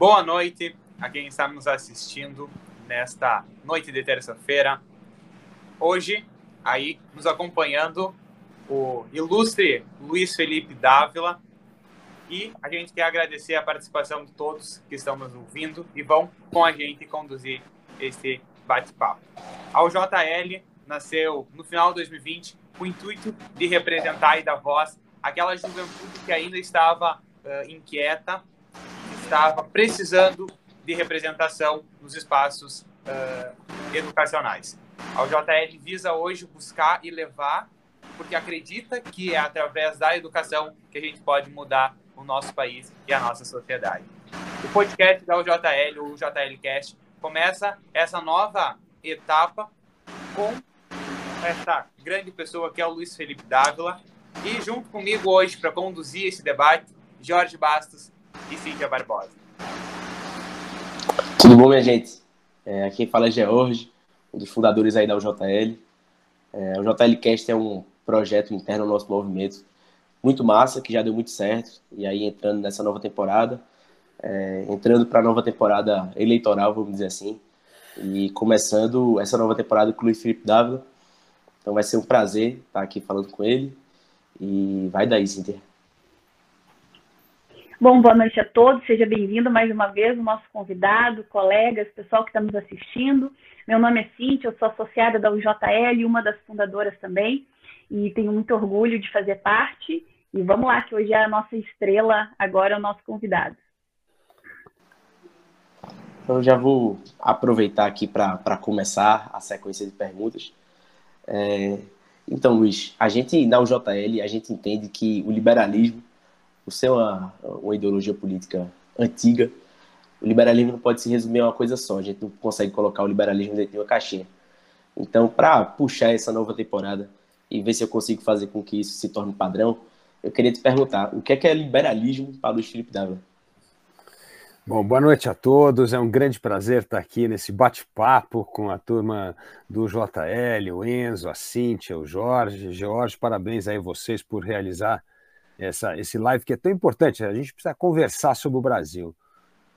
Boa noite a quem está nos assistindo nesta noite de terça-feira. Hoje, aí, nos acompanhando o ilustre Luiz Felipe Dávila. E a gente quer agradecer a participação de todos que estão nos ouvindo e vão com a gente conduzir esse bate-papo. A UJL nasceu no final de 2020 com o intuito de representar e dar voz àquela juventude que ainda estava uh, inquieta, estava precisando de representação nos espaços uh, educacionais. A UJL visa hoje buscar e levar, porque acredita que é através da educação que a gente pode mudar o nosso país e a nossa sociedade. O podcast da UJL, o UJLcast, começa essa nova etapa com essa grande pessoa que é o Luiz Felipe Dávila. E junto comigo hoje para conduzir esse debate, Jorge Bastos e Cíntia Barbosa. Tudo bom, minha gente? É, quem fala é George, um dos fundadores aí da UJL. É, o JLcast é um projeto interno do nosso movimento muito massa, que já deu muito certo. E aí, entrando nessa nova temporada, é, entrando para a nova temporada eleitoral, vamos dizer assim, e começando essa nova temporada com o Luiz Felipe Dávila. Então vai ser um prazer estar aqui falando com ele. E vai daí, Cíntia. Bom, boa noite a todos. Seja bem-vindo mais uma vez, o nosso convidado, colegas, pessoal que está nos assistindo. Meu nome é Cíntia, eu sou associada da UJL, uma das fundadoras também, e tenho muito orgulho de fazer parte. E vamos lá, que hoje é a nossa estrela, agora é o nosso convidado. Então, eu já vou aproveitar aqui para começar a sequência de perguntas. É, então, Luiz, a gente, na UJL, a gente entende que o liberalismo, por ser uma, uma ideologia política antiga, o liberalismo não pode se resumir a uma coisa só. A gente não consegue colocar o liberalismo dentro de uma caixinha. Então, para puxar essa nova temporada e ver se eu consigo fazer com que isso se torne padrão, eu queria te perguntar, o que é, que é liberalismo para o Felipe Dávila? Bom, boa noite a todos. É um grande prazer estar aqui nesse bate-papo com a turma do JL, o Enzo, a Cíntia, o Jorge. Jorge, parabéns aí vocês por realizar essa, esse live que é tão importante. A gente precisa conversar sobre o Brasil.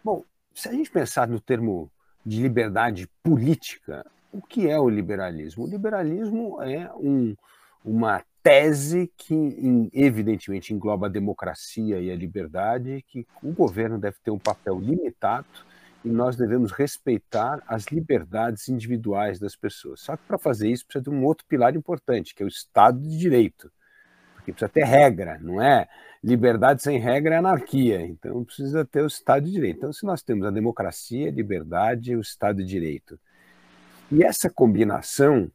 Bom, se a gente pensar no termo de liberdade política, o que é o liberalismo? O liberalismo é um, uma tese que, evidentemente, engloba a democracia e a liberdade, que o governo deve ter um papel limitado e nós devemos respeitar as liberdades individuais das pessoas. Só que para fazer isso precisa de um outro pilar importante, que é o Estado de Direito. Porque precisa ter regra, não é? Liberdade sem regra é anarquia. Então precisa ter o Estado de Direito. Então, se nós temos a democracia, a liberdade e o Estado de Direito. E essa combinação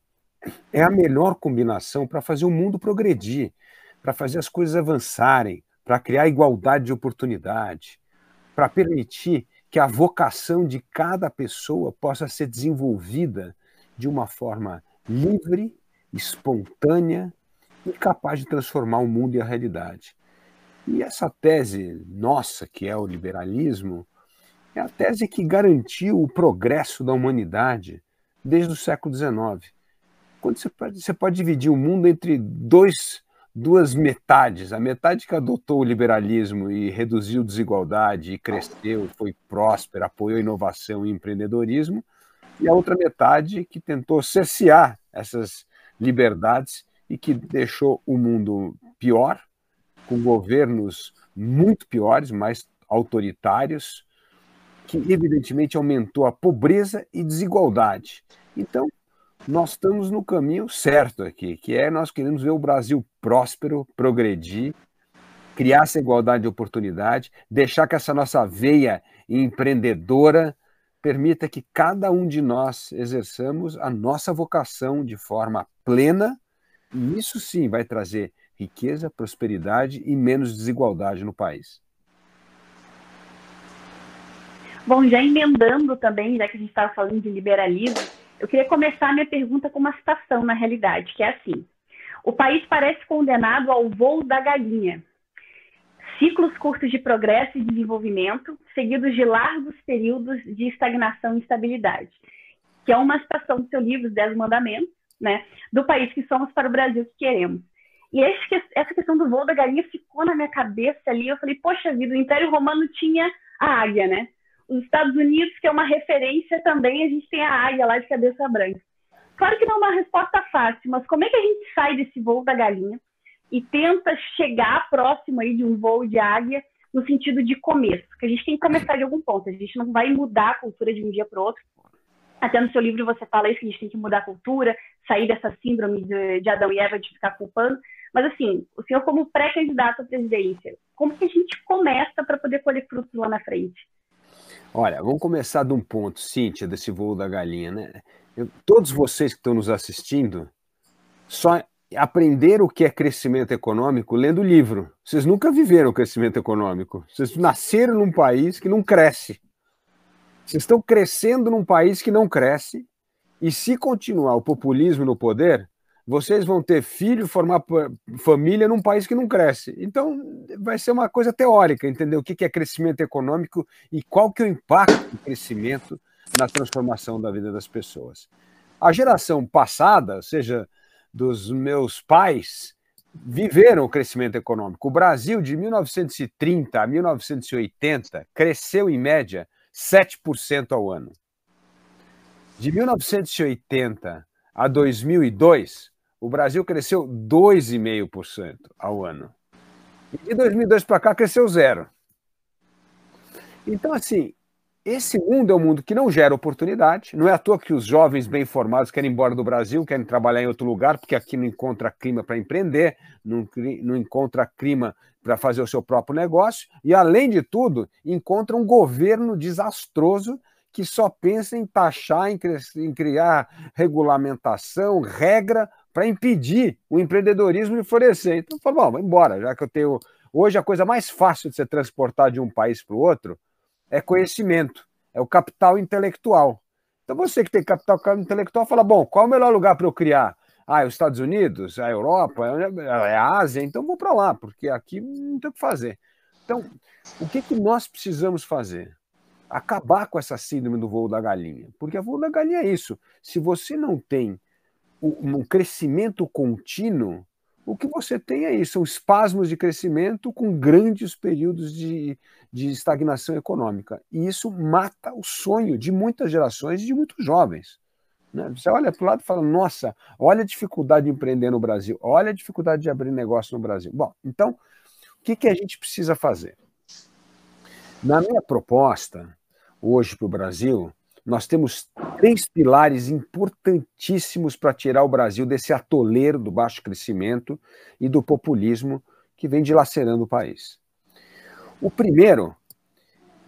é a melhor combinação para fazer o mundo progredir, para fazer as coisas avançarem, para criar igualdade de oportunidade, para permitir que a vocação de cada pessoa possa ser desenvolvida de uma forma livre, espontânea e capaz de transformar o mundo e a realidade. E essa tese nossa, que é o liberalismo, é a tese que garantiu o progresso da humanidade desde o século XIX quando você pode, você pode dividir o mundo entre dois, duas metades, a metade que adotou o liberalismo e reduziu desigualdade e cresceu, foi próspera, apoiou inovação e empreendedorismo, e a outra metade que tentou cercear essas liberdades e que deixou o mundo pior, com governos muito piores, mais autoritários, que evidentemente aumentou a pobreza e desigualdade. Então, nós estamos no caminho certo aqui, que é nós queremos ver o Brasil próspero, progredir, criar essa igualdade de oportunidade, deixar que essa nossa veia empreendedora permita que cada um de nós exerçamos a nossa vocação de forma plena, isso sim vai trazer riqueza, prosperidade e menos desigualdade no país. Bom, já emendando também, já que a gente estava falando de liberalismo, eu queria começar minha pergunta com uma citação, na realidade, que é assim: O país parece condenado ao voo da galinha. Ciclos curtos de progresso e desenvolvimento, seguidos de largos períodos de estagnação e instabilidade. Que é uma citação do seu livro, Os Dez Mandamentos, né? Do país que somos para o Brasil que queremos. E essa questão do voo da galinha ficou na minha cabeça ali. Eu falei, poxa vida, o Império Romano tinha a águia, né? os Estados Unidos, que é uma referência também, a gente tem a águia lá de cabeça branca. Claro que não é uma resposta fácil, mas como é que a gente sai desse voo da galinha e tenta chegar próximo aí de um voo de águia no sentido de começo? Porque a gente tem que começar de algum ponto, a gente não vai mudar a cultura de um dia para o outro. Até no seu livro você fala isso, que a gente tem que mudar a cultura, sair dessa síndrome de, de Adão e Eva de ficar culpando. Mas, assim, o senhor, como pré-candidato à presidência, como que a gente começa para poder colher frutos lá na frente? Olha, vamos começar de um ponto, Cíntia, desse voo da galinha, né? Eu, todos vocês que estão nos assistindo só aprenderam o que é crescimento econômico lendo livro. Vocês nunca viveram crescimento econômico. Vocês nasceram num país que não cresce. Vocês estão crescendo num país que não cresce. E se continuar o populismo no poder, vocês vão ter filho, formar família num país que não cresce. Então, vai ser uma coisa teórica, entender o que é crescimento econômico e qual que é o impacto do crescimento na transformação da vida das pessoas. A geração passada, ou seja, dos meus pais, viveram o crescimento econômico. O Brasil, de 1930 a 1980, cresceu, em média, 7% ao ano. De 1980 a 2002, o Brasil cresceu 2,5% ao ano. E de 2002 para cá cresceu zero. Então, assim, esse mundo é um mundo que não gera oportunidade. Não é à toa que os jovens bem formados querem ir embora do Brasil, querem trabalhar em outro lugar, porque aqui não encontra clima para empreender, não, não encontra clima para fazer o seu próprio negócio. E, além de tudo, encontra um governo desastroso que só pensa em taxar, em, em criar regulamentação, regra para impedir o empreendedorismo de florescer. Então, falou, bom, vamos embora, já que eu tenho. Hoje, a coisa mais fácil de se transportar de um país para o outro é conhecimento, é o capital intelectual. Então, você que tem capital intelectual, fala: bom, qual é o melhor lugar para eu criar? Ah, é os Estados Unidos, a Europa, é a Ásia, então vou para lá, porque aqui não tem o que fazer. Então, o que, que nós precisamos fazer? Acabar com essa síndrome do voo da galinha. Porque o voo da galinha é isso. Se você não tem um crescimento contínuo, o que você tem aí são espasmos de crescimento com grandes períodos de, de estagnação econômica. E isso mata o sonho de muitas gerações e de muitos jovens. Né? Você olha para o lado e fala: nossa, olha a dificuldade de empreender no Brasil, olha a dificuldade de abrir negócio no Brasil. Bom, então, o que, que a gente precisa fazer? Na minha proposta, hoje para o Brasil, nós temos três pilares importantíssimos para tirar o Brasil desse atoleiro do baixo crescimento e do populismo que vem dilacerando o país. O primeiro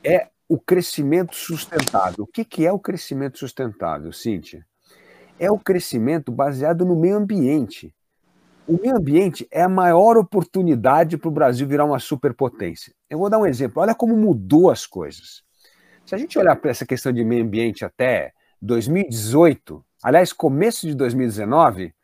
é o crescimento sustentável. O que, que é o crescimento sustentável, Cíntia? É o crescimento baseado no meio ambiente. O meio ambiente é a maior oportunidade para o Brasil virar uma superpotência. Eu vou dar um exemplo. Olha como mudou as coisas. Se a gente olhar para essa questão de meio ambiente até 2018, aliás, começo de 2019,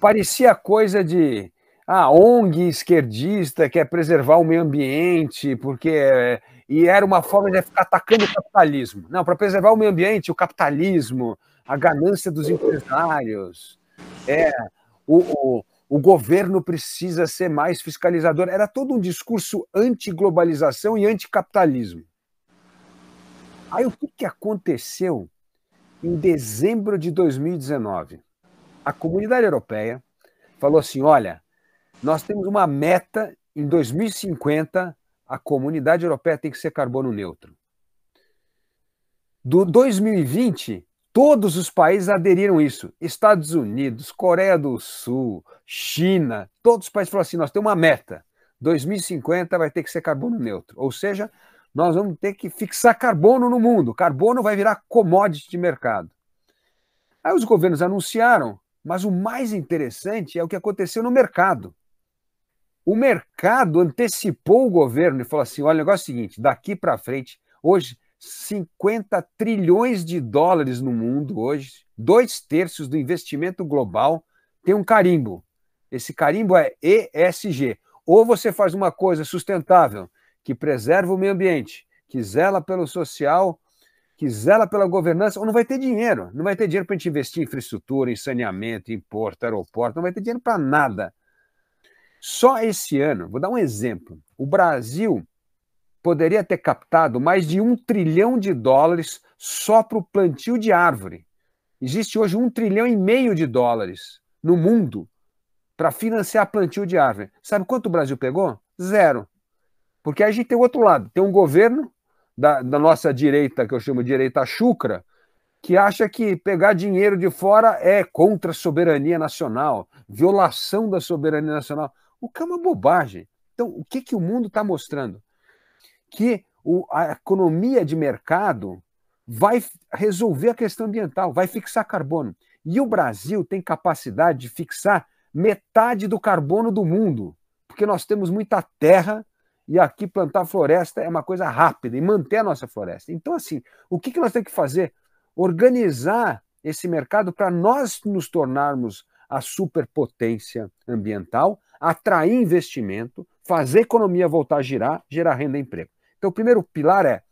parecia coisa de ah, ONG esquerdista quer preservar o meio ambiente, porque. E era uma forma de ficar atacando o capitalismo. Não, para preservar o meio ambiente, o capitalismo, a ganância dos empresários, é, o, o, o governo precisa ser mais fiscalizador. Era todo um discurso anti-globalização e anticapitalismo. Aí o que, que aconteceu em dezembro de 2019? A comunidade europeia falou assim: olha, nós temos uma meta em 2050, a comunidade europeia tem que ser carbono neutro. Do 2020, todos os países aderiram a isso. Estados Unidos, Coreia do Sul, China, todos os países falaram assim: nós temos uma meta. 2050 vai ter que ser carbono neutro. Ou seja, nós vamos ter que fixar carbono no mundo. Carbono vai virar commodity de mercado. Aí os governos anunciaram, mas o mais interessante é o que aconteceu no mercado. O mercado antecipou o governo e falou assim: olha, o negócio é o seguinte, daqui para frente, hoje, 50 trilhões de dólares no mundo, hoje, dois terços do investimento global tem um carimbo. Esse carimbo é ESG. Ou você faz uma coisa sustentável, que preserva o meio ambiente, que zela pelo social, que zela pela governança, ou não vai ter dinheiro. Não vai ter dinheiro para a gente investir em infraestrutura, em saneamento, em porto, aeroporto, não vai ter dinheiro para nada. Só esse ano, vou dar um exemplo: o Brasil poderia ter captado mais de um trilhão de dólares só para o plantio de árvore. Existe hoje um trilhão e meio de dólares no mundo para financiar plantio de árvore. Sabe quanto o Brasil pegou? Zero. Porque a gente tem o outro lado. Tem um governo da, da nossa direita, que eu chamo de direita chucra, que acha que pegar dinheiro de fora é contra a soberania nacional, violação da soberania nacional. O que é uma bobagem. Então, o que, que o mundo está mostrando? Que o, a economia de mercado vai resolver a questão ambiental, vai fixar carbono. E o Brasil tem capacidade de fixar metade do carbono do mundo, porque nós temos muita terra e aqui plantar floresta é uma coisa rápida e manter a nossa floresta. Então, assim, o que, que nós temos que fazer? Organizar esse mercado para nós nos tornarmos a superpotência ambiental, atrair investimento, fazer a economia voltar a girar, gerar renda e emprego. Então, o primeiro pilar é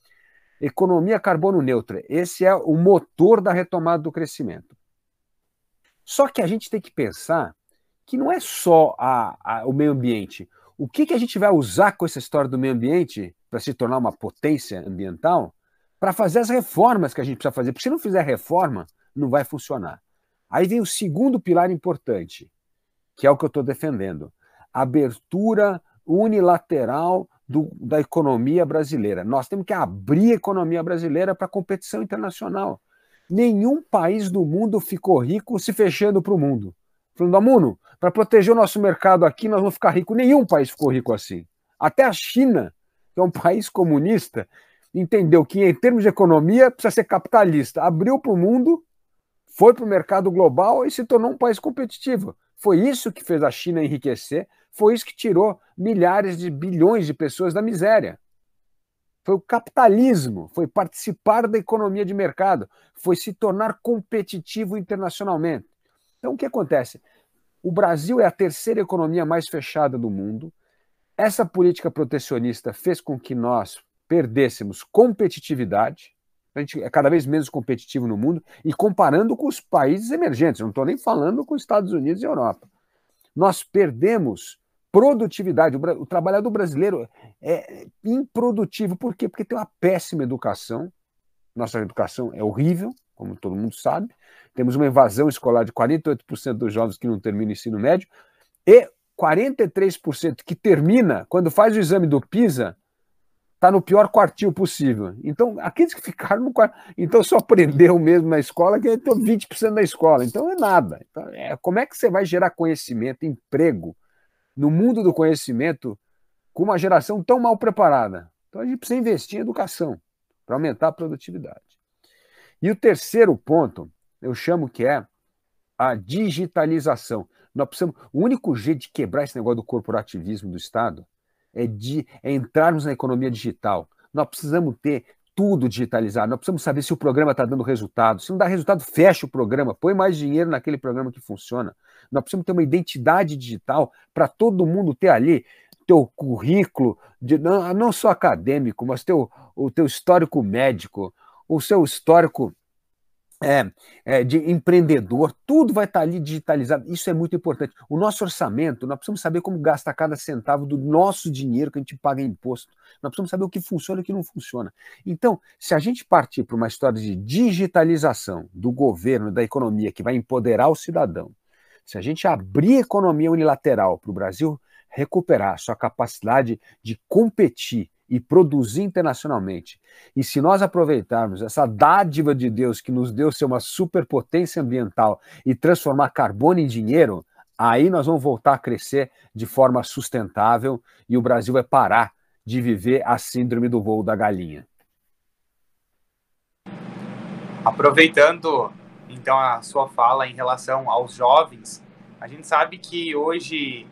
economia carbono neutra. Esse é o motor da retomada do crescimento. Só que a gente tem que pensar que não é só a, a, o meio ambiente. O que, que a gente vai usar com essa história do meio ambiente para se tornar uma potência ambiental para fazer as reformas que a gente precisa fazer? Porque se não fizer reforma, não vai funcionar. Aí vem o segundo pilar importante, que é o que eu estou defendendo: abertura unilateral do, da economia brasileira. Nós temos que abrir a economia brasileira para competição internacional. Nenhum país do mundo ficou rico se fechando para o mundo. Falando, Amuno, para proteger o nosso mercado aqui, nós vamos ficar ricos. Nenhum país ficou rico assim. Até a China, que é um país comunista, entendeu que, em termos de economia, precisa ser capitalista. Abriu para o mundo, foi para o mercado global e se tornou um país competitivo. Foi isso que fez a China enriquecer, foi isso que tirou milhares de bilhões de pessoas da miséria. Foi o capitalismo, foi participar da economia de mercado, foi se tornar competitivo internacionalmente. Então, o que acontece? O Brasil é a terceira economia mais fechada do mundo. Essa política protecionista fez com que nós perdêssemos competitividade. A gente é cada vez menos competitivo no mundo e comparando com os países emergentes. não estou nem falando com os Estados Unidos e Europa. Nós perdemos produtividade. O, trabalhador brasileiro é improdutivo. Por quê? Porque tem uma péssima educação. Nossa educação é horrível, como todo mundo sabe. Temos uma evasão escolar de 48% dos jovens que não terminam o ensino médio e 43% que termina, quando faz o exame do PISA, está no pior quartil possível. Então, aqueles que ficaram no quartil, então só aprendeu mesmo na escola, que é 20% da escola. Então, é nada. Então, é, como é que você vai gerar conhecimento, emprego, no mundo do conhecimento, com uma geração tão mal preparada? Então, a gente precisa investir em educação para aumentar a produtividade. E o terceiro ponto eu chamo que é a digitalização. Nós precisamos, o único jeito de quebrar esse negócio do corporativismo do Estado é, de, é entrarmos na economia digital. Nós precisamos ter tudo digitalizado. Nós precisamos saber se o programa está dando resultado. Se não dá resultado, fecha o programa, põe mais dinheiro naquele programa que funciona. Nós precisamos ter uma identidade digital para todo mundo ter ali teu currículo, de, não, não só acadêmico, mas teu, o teu histórico médico, o seu histórico é, é, de empreendedor, tudo vai estar ali digitalizado. Isso é muito importante. O nosso orçamento, nós precisamos saber como gasta cada centavo do nosso dinheiro que a gente paga em imposto. Nós precisamos saber o que funciona e o que não funciona. Então, se a gente partir para uma história de digitalização do governo, da economia, que vai empoderar o cidadão, se a gente abrir a economia unilateral para o Brasil recuperar sua capacidade de competir e produzir internacionalmente. E se nós aproveitarmos essa dádiva de Deus que nos deu ser uma superpotência ambiental e transformar carbono em dinheiro, aí nós vamos voltar a crescer de forma sustentável e o Brasil vai parar de viver a síndrome do voo da galinha. Aproveitando então a sua fala em relação aos jovens, a gente sabe que hoje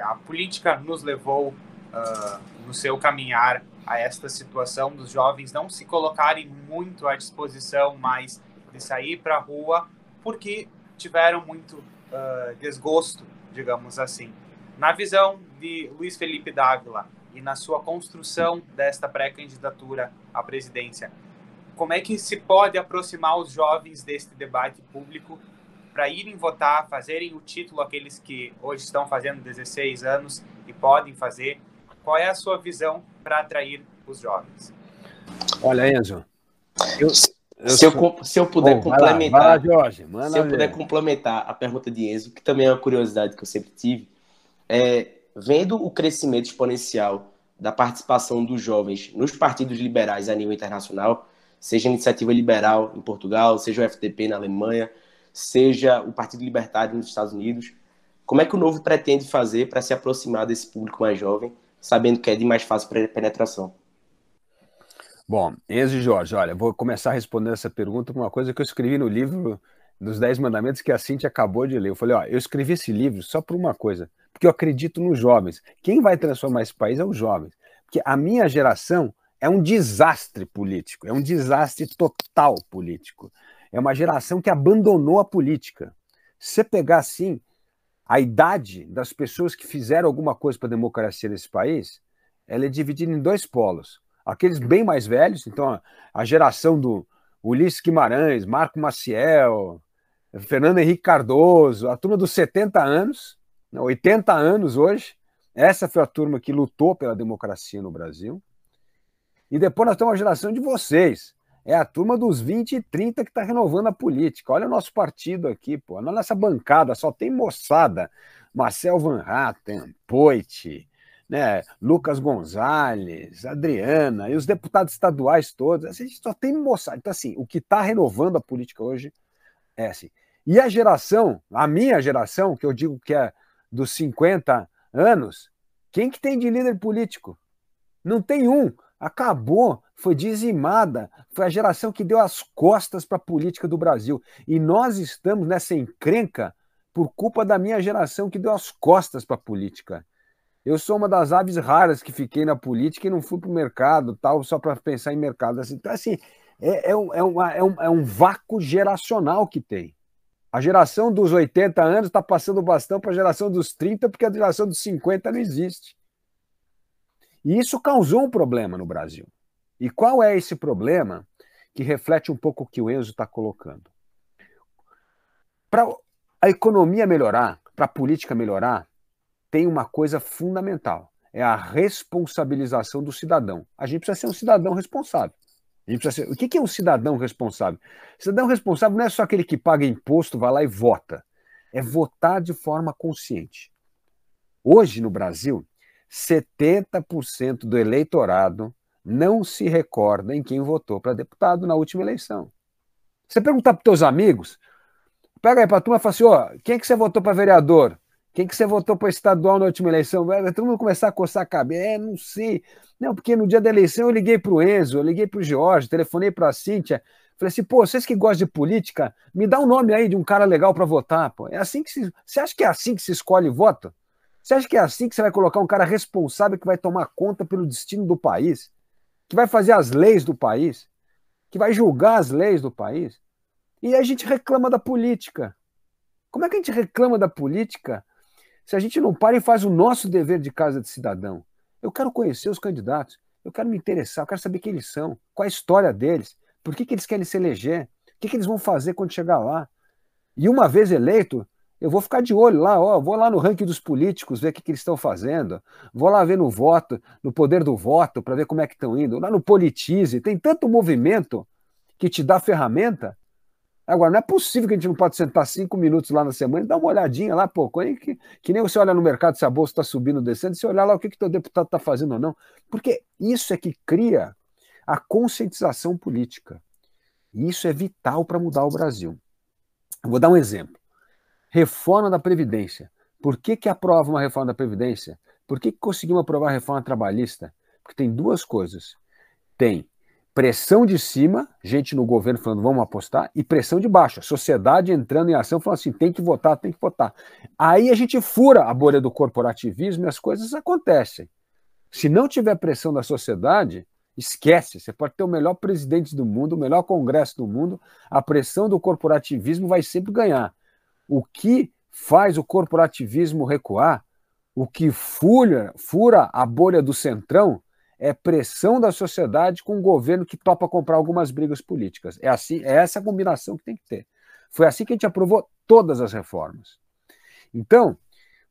a política nos levou uh, no seu caminhar a esta situação dos jovens não se colocarem muito à disposição mais de sair para a rua porque tiveram muito uh, desgosto, digamos assim. Na visão de Luiz Felipe Dávila e na sua construção desta pré-candidatura à presidência, como é que se pode aproximar os jovens deste debate público para irem votar, fazerem o título aqueles que hoje estão fazendo 16 anos e podem fazer qual é a sua visão para atrair os jovens. Olha, Enzo, eu, eu se, eu, se eu puder oh, complementar, vai lá, vai lá, Jorge, se eu puder complementar a pergunta de Enzo, que também é uma curiosidade que eu sempre tive, é, vendo o crescimento exponencial da participação dos jovens nos partidos liberais a nível internacional, seja a Iniciativa Liberal em Portugal, seja o FDP na Alemanha, seja o Partido Libertário nos Estados Unidos, como é que o Novo pretende fazer para se aproximar desse público mais jovem, sabendo que é de mais fácil penetração? Bom, Enzo Jorge, olha, vou começar respondendo essa pergunta com uma coisa que eu escrevi no livro dos Dez Mandamentos que a Cintia acabou de ler. Eu falei, ó, eu escrevi esse livro só por uma coisa, porque eu acredito nos jovens. Quem vai transformar esse país é os jovens. Porque a minha geração é um desastre político, é um desastre total político. É uma geração que abandonou a política. Se pegar assim, a idade das pessoas que fizeram alguma coisa para a democracia desse país, ela é dividida em dois polos. Aqueles bem mais velhos, então a geração do Ulisses Guimarães, Marco Maciel, Fernando Henrique Cardoso, a turma dos 70 anos, 80 né, anos hoje. Essa foi a turma que lutou pela democracia no Brasil. E depois nós temos a geração de vocês. É a turma dos 20 e 30 que está renovando a política. Olha o nosso partido aqui, pô. Na nossa bancada só tem moçada. Marcel Van Hatten, Poit, né, Lucas Gonzalez, Adriana e os deputados estaduais todos. A gente só tem moçada. Então, assim, o que está renovando a política hoje é assim. E a geração, a minha geração, que eu digo que é dos 50 anos, quem que tem de líder político? Não tem um. Acabou, foi dizimada. Foi a geração que deu as costas para a política do Brasil. E nós estamos nessa encrenca por culpa da minha geração que deu as costas para a política. Eu sou uma das aves raras que fiquei na política e não fui para o mercado, tal, só para pensar em mercado. Então, assim, é, é, um, é, é, um, é um vácuo geracional que tem. A geração dos 80 anos está passando o bastão para a geração dos 30, porque a geração dos 50 não existe. E isso causou um problema no Brasil. E qual é esse problema que reflete um pouco o que o Enzo está colocando? Para a economia melhorar, para a política melhorar, tem uma coisa fundamental: é a responsabilização do cidadão. A gente precisa ser um cidadão responsável. Ser... O que é um cidadão responsável? Cidadão responsável não é só aquele que paga imposto, vai lá e vota. É votar de forma consciente. Hoje, no Brasil, 70% do eleitorado não se recorda em quem votou para deputado na última eleição. Você perguntar para teus amigos, pega aí para a turma e fala assim, ó, quem é que você votou para vereador? Quem que você votou para estadual na última eleição? Vai todo mundo começar a coçar a cabeça. É, não sei. Não, porque no dia da eleição eu liguei para o Enzo, eu liguei para o Jorge, telefonei para a Cíntia. Falei assim, pô, vocês que gostam de política, me dá um nome aí de um cara legal para votar. Pô. É assim que se... Você acha que é assim que se escolhe voto? Você acha que é assim que você vai colocar um cara responsável que vai tomar conta pelo destino do país? Que vai fazer as leis do país? Que vai julgar as leis do país? E a gente reclama da política. Como é que a gente reclama da política se a gente não para e faz o nosso dever de casa de cidadão. Eu quero conhecer os candidatos, eu quero me interessar, eu quero saber quem eles são, qual a história deles, por que, que eles querem se eleger, o que, que eles vão fazer quando chegar lá. E uma vez eleito, eu vou ficar de olho lá, ó, vou lá no ranking dos políticos ver o que, que eles estão fazendo, vou lá ver no voto, no poder do voto, para ver como é que estão indo, lá no Politize, tem tanto movimento que te dá ferramenta Agora, não é possível que a gente não pode sentar cinco minutos lá na semana e dar uma olhadinha lá, pô, que, que nem você olha no mercado se a bolsa está subindo, descendo, se olhar lá o que, que teu deputado está fazendo ou não. Porque isso é que cria a conscientização política. E isso é vital para mudar o Brasil. vou dar um exemplo. Reforma da Previdência. Por que, que aprova uma reforma da Previdência? Por que, que conseguimos aprovar a reforma trabalhista? Porque tem duas coisas. Tem pressão de cima, gente no governo falando vamos apostar, e pressão de baixo, a sociedade entrando em ação falando assim, tem que votar, tem que votar. Aí a gente fura a bolha do corporativismo e as coisas acontecem. Se não tiver pressão da sociedade, esquece, você pode ter o melhor presidente do mundo, o melhor congresso do mundo, a pressão do corporativismo vai sempre ganhar. O que faz o corporativismo recuar, o que fura, fura a bolha do centrão, é pressão da sociedade com um governo que topa comprar algumas brigas políticas. É assim, é essa combinação que tem que ter. Foi assim que a gente aprovou todas as reformas. Então,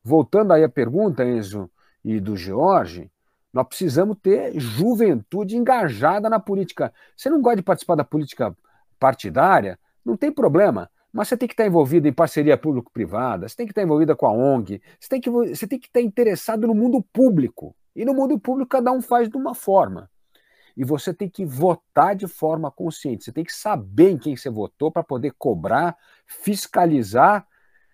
voltando aí à pergunta, Enzo, e do George, Nós precisamos ter juventude engajada na política. Você não gosta de participar da política partidária? Não tem problema. Mas você tem que estar envolvido em parceria público-privada, você tem que estar envolvida com a ONG, você tem, que, você tem que estar interessado no mundo público. E no mundo público, cada um faz de uma forma. E você tem que votar de forma consciente. Você tem que saber em quem você votou para poder cobrar, fiscalizar,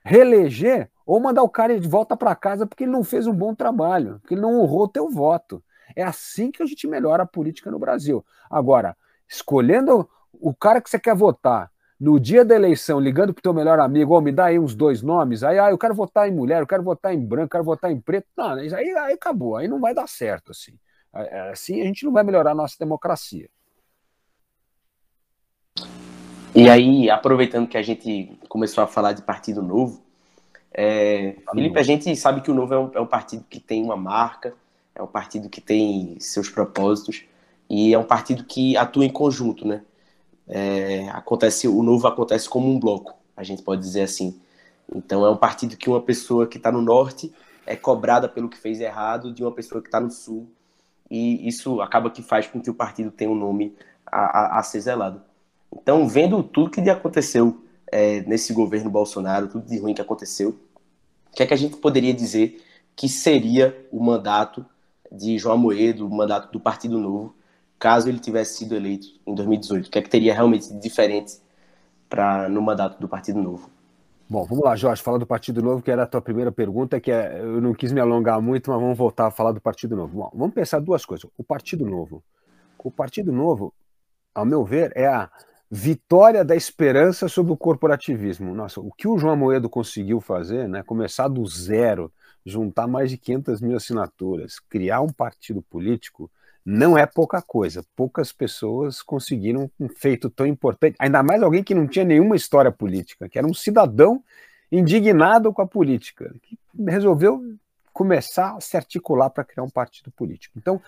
reeleger ou mandar o cara de volta para casa porque ele não fez um bom trabalho, porque ele não honrou o teu voto. É assim que a gente melhora a política no Brasil. Agora, escolhendo o cara que você quer votar no dia da eleição, ligando para o teu melhor amigo, oh, me dá aí uns dois nomes, aí ah, eu quero votar em mulher, eu quero votar em branco, eu quero votar em preto. Não, aí, aí acabou, aí não vai dar certo assim. Assim a gente não vai melhorar a nossa democracia. E aí, aproveitando que a gente começou a falar de partido novo, é, Felipe, a gente sabe que o Novo é um, é um, partido que tem uma marca, é um partido que tem seus propósitos e é um partido que atua em conjunto, né? É, acontece, o Novo acontece como um bloco, a gente pode dizer assim. Então é um partido que uma pessoa que está no norte é cobrada pelo que fez errado de uma pessoa que está no sul e isso acaba que faz com que o partido tenha um nome a, a, a ser zelado. Então, vendo tudo que aconteceu é, nesse governo Bolsonaro, tudo de ruim que aconteceu, o que é que a gente poderia dizer que seria o mandato de João Moedo, o mandato do Partido Novo, caso ele tivesse sido eleito em 2018? O que é que teria realmente diferente para no mandato do Partido Novo? Bom, vamos lá, Jorge, falar do Partido Novo, que era a tua primeira pergunta, que é, eu não quis me alongar muito, mas vamos voltar a falar do Partido Novo. Bom, vamos pensar duas coisas. O Partido Novo. O Partido Novo, ao meu ver, é a vitória da esperança sobre o corporativismo. Nossa, o que o João Moedo conseguiu fazer, né, começar do zero, juntar mais de 500 mil assinaturas, criar um partido político, não é pouca coisa. Poucas pessoas conseguiram um feito tão importante, ainda mais alguém que não tinha nenhuma história política, que era um cidadão indignado com a política, que resolveu começar a se articular para criar um partido político. Então,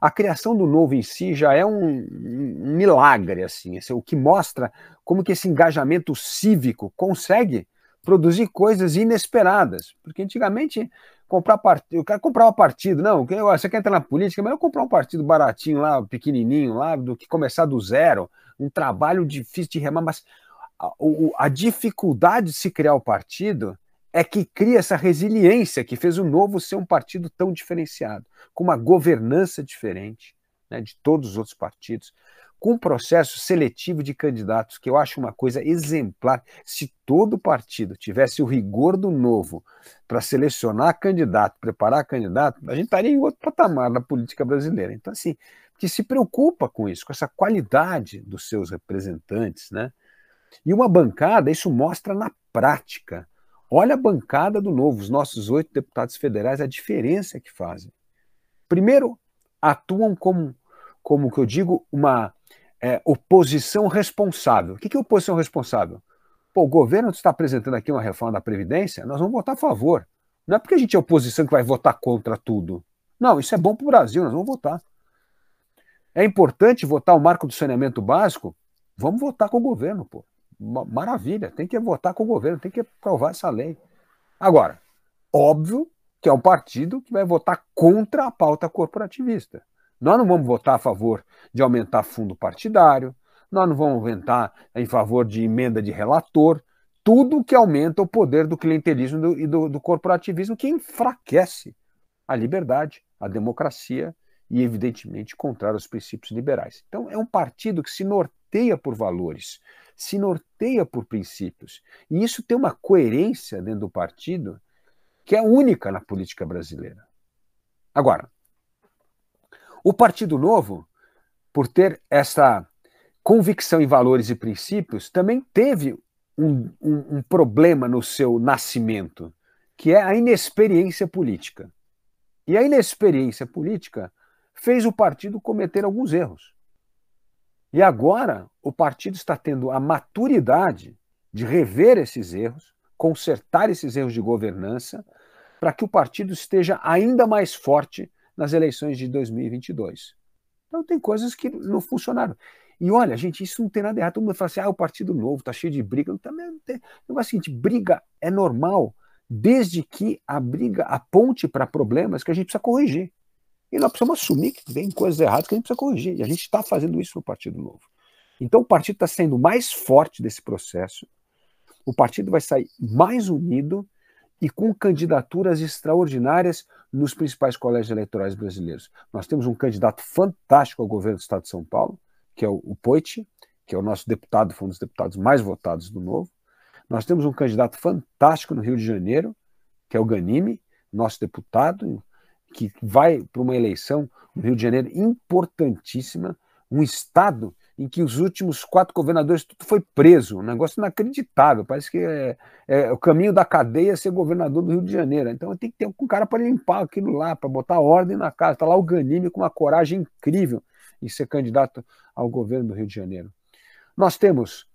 a criação do novo em si já é um, um milagre, assim, esse, o que mostra como que esse engajamento cívico consegue produzir coisas inesperadas. Porque antigamente comprar partido, o cara comprava partido, não, você quer entrar na política, mas eu comprar um partido baratinho lá, pequenininho lá, do que começar do zero, um trabalho difícil de remar, mas a, a dificuldade de se criar o partido é que cria essa resiliência que fez o Novo ser um partido tão diferenciado, com uma governança diferente né, de todos os outros partidos, com um processo seletivo de candidatos, que eu acho uma coisa exemplar. Se todo partido tivesse o rigor do Novo para selecionar candidato, preparar candidato, a gente estaria em outro patamar na política brasileira. Então, assim, que se preocupa com isso, com essa qualidade dos seus representantes, né? E uma bancada, isso mostra na prática Olha a bancada do Novo, os nossos oito deputados federais, a diferença que fazem. Primeiro, atuam como, como que eu digo, uma é, oposição responsável. O que é oposição responsável? Pô, o governo está apresentando aqui uma reforma da Previdência, nós vamos votar a favor. Não é porque a gente é oposição que vai votar contra tudo. Não, isso é bom para o Brasil, nós vamos votar. É importante votar o marco do saneamento básico? Vamos votar com o governo, pô maravilha, tem que votar com o governo, tem que aprovar essa lei. Agora, óbvio que é um partido que vai votar contra a pauta corporativista. Nós não vamos votar a favor de aumentar fundo partidário, nós não vamos votar em favor de emenda de relator, tudo que aumenta o poder do clientelismo e do, do corporativismo, que enfraquece a liberdade, a democracia e, evidentemente, contrário aos princípios liberais. Então, é um partido que se norteia por valores, se norteia por princípios. E isso tem uma coerência dentro do partido que é única na política brasileira. Agora, o Partido Novo, por ter essa convicção em valores e princípios, também teve um, um, um problema no seu nascimento, que é a inexperiência política. E a inexperiência política fez o partido cometer alguns erros. E agora o partido está tendo a maturidade de rever esses erros, consertar esses erros de governança, para que o partido esteja ainda mais forte nas eleições de 2022. Então tem coisas que não funcionaram. E olha, gente, isso não tem nada errado. Todo mundo fala assim, ah, o Partido Novo está cheio de briga. Também não tem. O seguinte, briga é normal, desde que a briga aponte para problemas que a gente precisa corrigir. E nós precisamos assumir que tem coisas erradas que a gente precisa corrigir. E a gente está fazendo isso no Partido Novo. Então o partido está sendo mais forte desse processo, o partido vai sair mais unido e com candidaturas extraordinárias nos principais colégios eleitorais brasileiros. Nós temos um candidato fantástico ao governo do Estado de São Paulo, que é o, o Poit, que é o nosso deputado, foi um dos deputados mais votados do Novo. Nós temos um candidato fantástico no Rio de Janeiro, que é o Ganime, nosso deputado, que vai para uma eleição no Rio de Janeiro importantíssima, um estado em que os últimos quatro governadores tudo foi preso, um negócio inacreditável. Parece que é, é o caminho da cadeia ser governador do Rio de Janeiro. Então tem que ter um cara para limpar aquilo lá, para botar ordem na casa. Está lá o Ganime com uma coragem incrível em ser candidato ao governo do Rio de Janeiro. Nós temos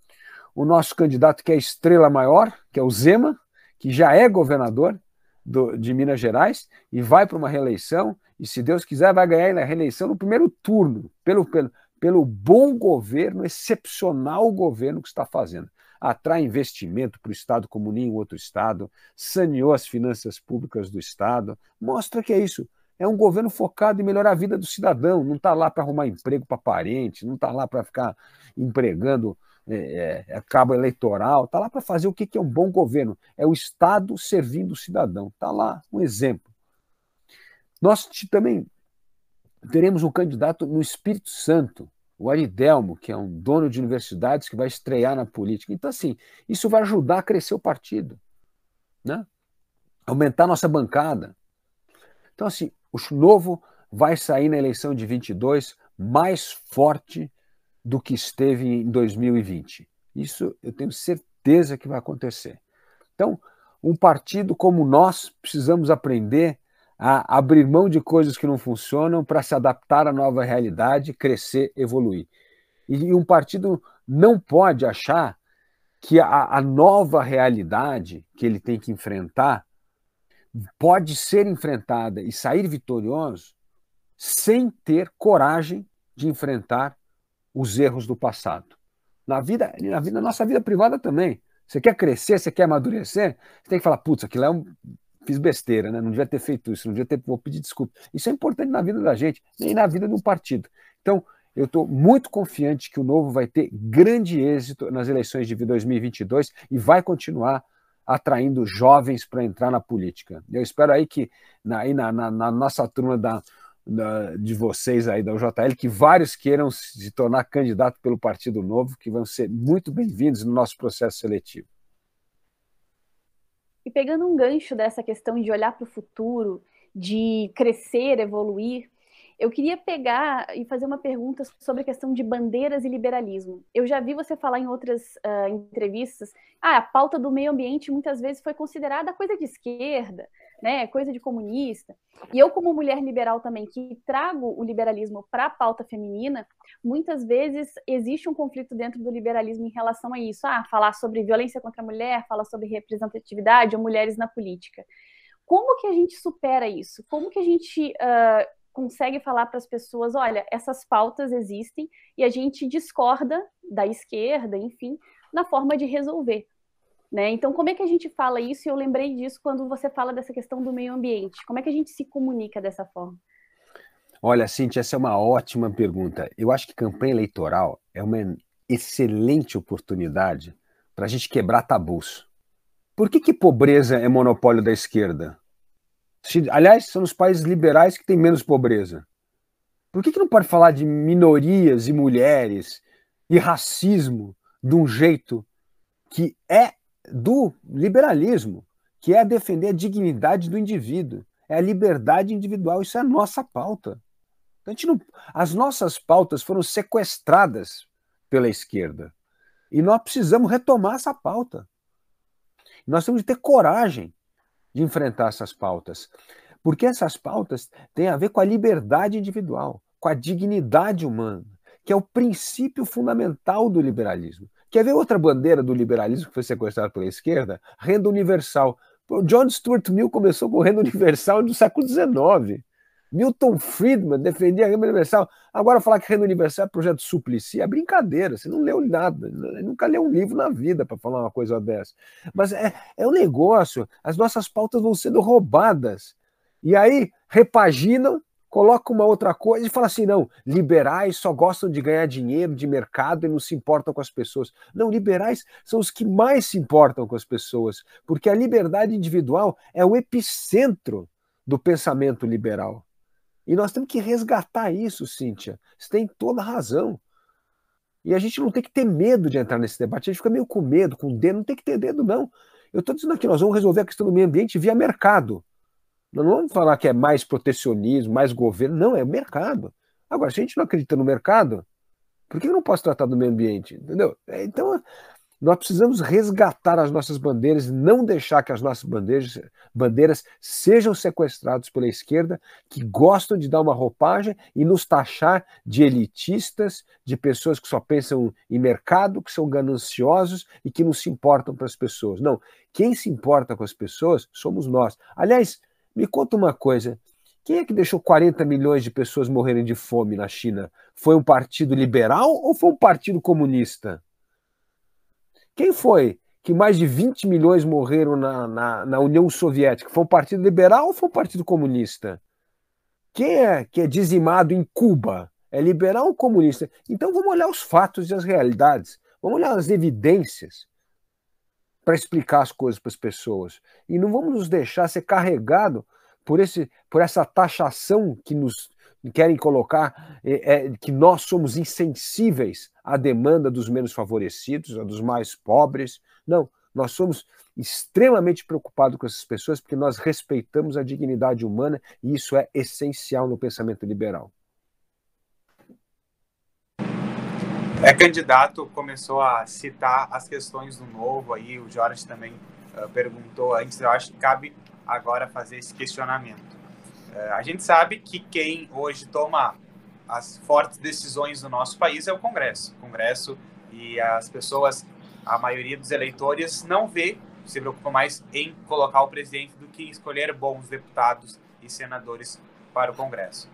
o nosso candidato que é a estrela maior, que é o Zema, que já é governador do, de Minas Gerais e vai para uma reeleição. E se Deus quiser, vai ganhar a reeleição no primeiro turno, pelo, pelo, pelo bom governo, excepcional governo que está fazendo. Atrai investimento para o Estado como nenhum outro Estado, saneou as finanças públicas do Estado, mostra que é isso. É um governo focado em melhorar a vida do cidadão, não está lá para arrumar emprego para parente, não está lá para ficar empregando é, é, cabo eleitoral, está lá para fazer o que, que é um bom governo. É o Estado servindo o cidadão. Está lá um exemplo. Nós também teremos um candidato no Espírito Santo, o Aridelmo, que é um dono de universidades que vai estrear na política. Então, assim, isso vai ajudar a crescer o partido, né? aumentar nossa bancada. Então, assim, o novo vai sair na eleição de 22 mais forte do que esteve em 2020. Isso eu tenho certeza que vai acontecer. Então, um partido como nós precisamos aprender a abrir mão de coisas que não funcionam para se adaptar à nova realidade, crescer, evoluir. E um partido não pode achar que a, a nova realidade que ele tem que enfrentar pode ser enfrentada e sair vitorioso sem ter coragem de enfrentar os erros do passado. Na vida, na vida, na nossa vida privada também. Você quer crescer, você quer amadurecer, você tem que falar, putz, aquilo é um fiz besteira, né? não devia ter feito isso, não devia ter, vou pedir desculpa. Isso é importante na vida da gente, nem na vida de um partido. Então, eu estou muito confiante que o Novo vai ter grande êxito nas eleições de 2022 e vai continuar atraindo jovens para entrar na política. Eu espero aí que na, aí na, na, na nossa turma da, da, de vocês aí da UJL, que vários queiram se tornar candidato pelo Partido Novo, que vão ser muito bem-vindos no nosso processo seletivo. E pegando um gancho dessa questão de olhar para o futuro, de crescer, evoluir, eu queria pegar e fazer uma pergunta sobre a questão de bandeiras e liberalismo. Eu já vi você falar em outras uh, entrevistas, ah, a pauta do meio ambiente muitas vezes foi considerada coisa de esquerda, né, coisa de comunista. E eu, como mulher liberal também, que trago o liberalismo para a pauta feminina, muitas vezes existe um conflito dentro do liberalismo em relação a isso. Ah, falar sobre violência contra a mulher, falar sobre representatividade ou mulheres na política. Como que a gente supera isso? Como que a gente uh, consegue falar para as pessoas, olha, essas pautas existem e a gente discorda da esquerda, enfim, na forma de resolver. Né? Então, como é que a gente fala isso? E eu lembrei disso quando você fala dessa questão do meio ambiente. Como é que a gente se comunica dessa forma? Olha, Cintia, essa é uma ótima pergunta. Eu acho que campanha eleitoral é uma excelente oportunidade para a gente quebrar tabus. Por que, que pobreza é monopólio da esquerda? Aliás, são os países liberais que têm menos pobreza. Por que, que não pode falar de minorias e mulheres e racismo de um jeito que é do liberalismo, que é defender a dignidade do indivíduo, é a liberdade individual. Isso é a nossa pauta. A gente não, as nossas pautas foram sequestradas pela esquerda. E nós precisamos retomar essa pauta. Nós temos de ter coragem de enfrentar essas pautas. Porque essas pautas têm a ver com a liberdade individual, com a dignidade humana, que é o princípio fundamental do liberalismo. Quer ver outra bandeira do liberalismo que foi sequestrada pela esquerda? Renda universal. O John Stuart Mill começou com renda universal no século XIX. Milton Friedman defendia a renda universal. Agora falar que renda universal é projeto Suplicy é brincadeira. Você não leu nada, nunca leu um livro na vida para falar uma coisa dessa. Mas é, é um negócio. As nossas pautas vão sendo roubadas. E aí repaginam coloca uma outra coisa e fala assim: não, liberais só gostam de ganhar dinheiro de mercado e não se importam com as pessoas. Não, liberais são os que mais se importam com as pessoas, porque a liberdade individual é o epicentro do pensamento liberal. E nós temos que resgatar isso, Cíntia. Você tem toda a razão. E a gente não tem que ter medo de entrar nesse debate. A gente fica meio com medo, com dedo. Não tem que ter dedo, não. Eu estou dizendo aqui, nós vamos resolver a questão do meio ambiente via mercado. Não vamos falar que é mais protecionismo, mais governo. Não, é mercado. Agora, se a gente não acredita no mercado, por que eu não posso tratar do meio ambiente? Entendeu? É, então, nós precisamos resgatar as nossas bandeiras, não deixar que as nossas bandeiras, bandeiras sejam sequestradas pela esquerda, que gostam de dar uma roupagem e nos taxar de elitistas, de pessoas que só pensam em mercado, que são gananciosos e que não se importam para as pessoas. Não, quem se importa com as pessoas somos nós. Aliás, me conta uma coisa. Quem é que deixou 40 milhões de pessoas morrerem de fome na China? Foi um partido liberal ou foi um partido comunista? Quem foi que mais de 20 milhões morreram na, na, na União Soviética? Foi o Partido Liberal ou foi o Partido Comunista? Quem é que é dizimado em Cuba? É liberal ou comunista? Então vamos olhar os fatos e as realidades. Vamos olhar as evidências para explicar as coisas para as pessoas. E não vamos nos deixar ser carregado por, esse, por essa taxação que nos querem colocar é, é, que nós somos insensíveis à demanda dos menos favorecidos, dos mais pobres. Não, nós somos extremamente preocupados com essas pessoas porque nós respeitamos a dignidade humana e isso é essencial no pensamento liberal. É candidato começou a citar as questões do novo aí, o Jorge também uh, perguntou antes, eu acho que cabe agora fazer esse questionamento. É, a gente sabe que quem hoje toma as fortes decisões no nosso país é o Congresso. O Congresso e as pessoas, a maioria dos eleitores, não vê, se preocupa mais em colocar o presidente do que escolher bons deputados e senadores para o Congresso.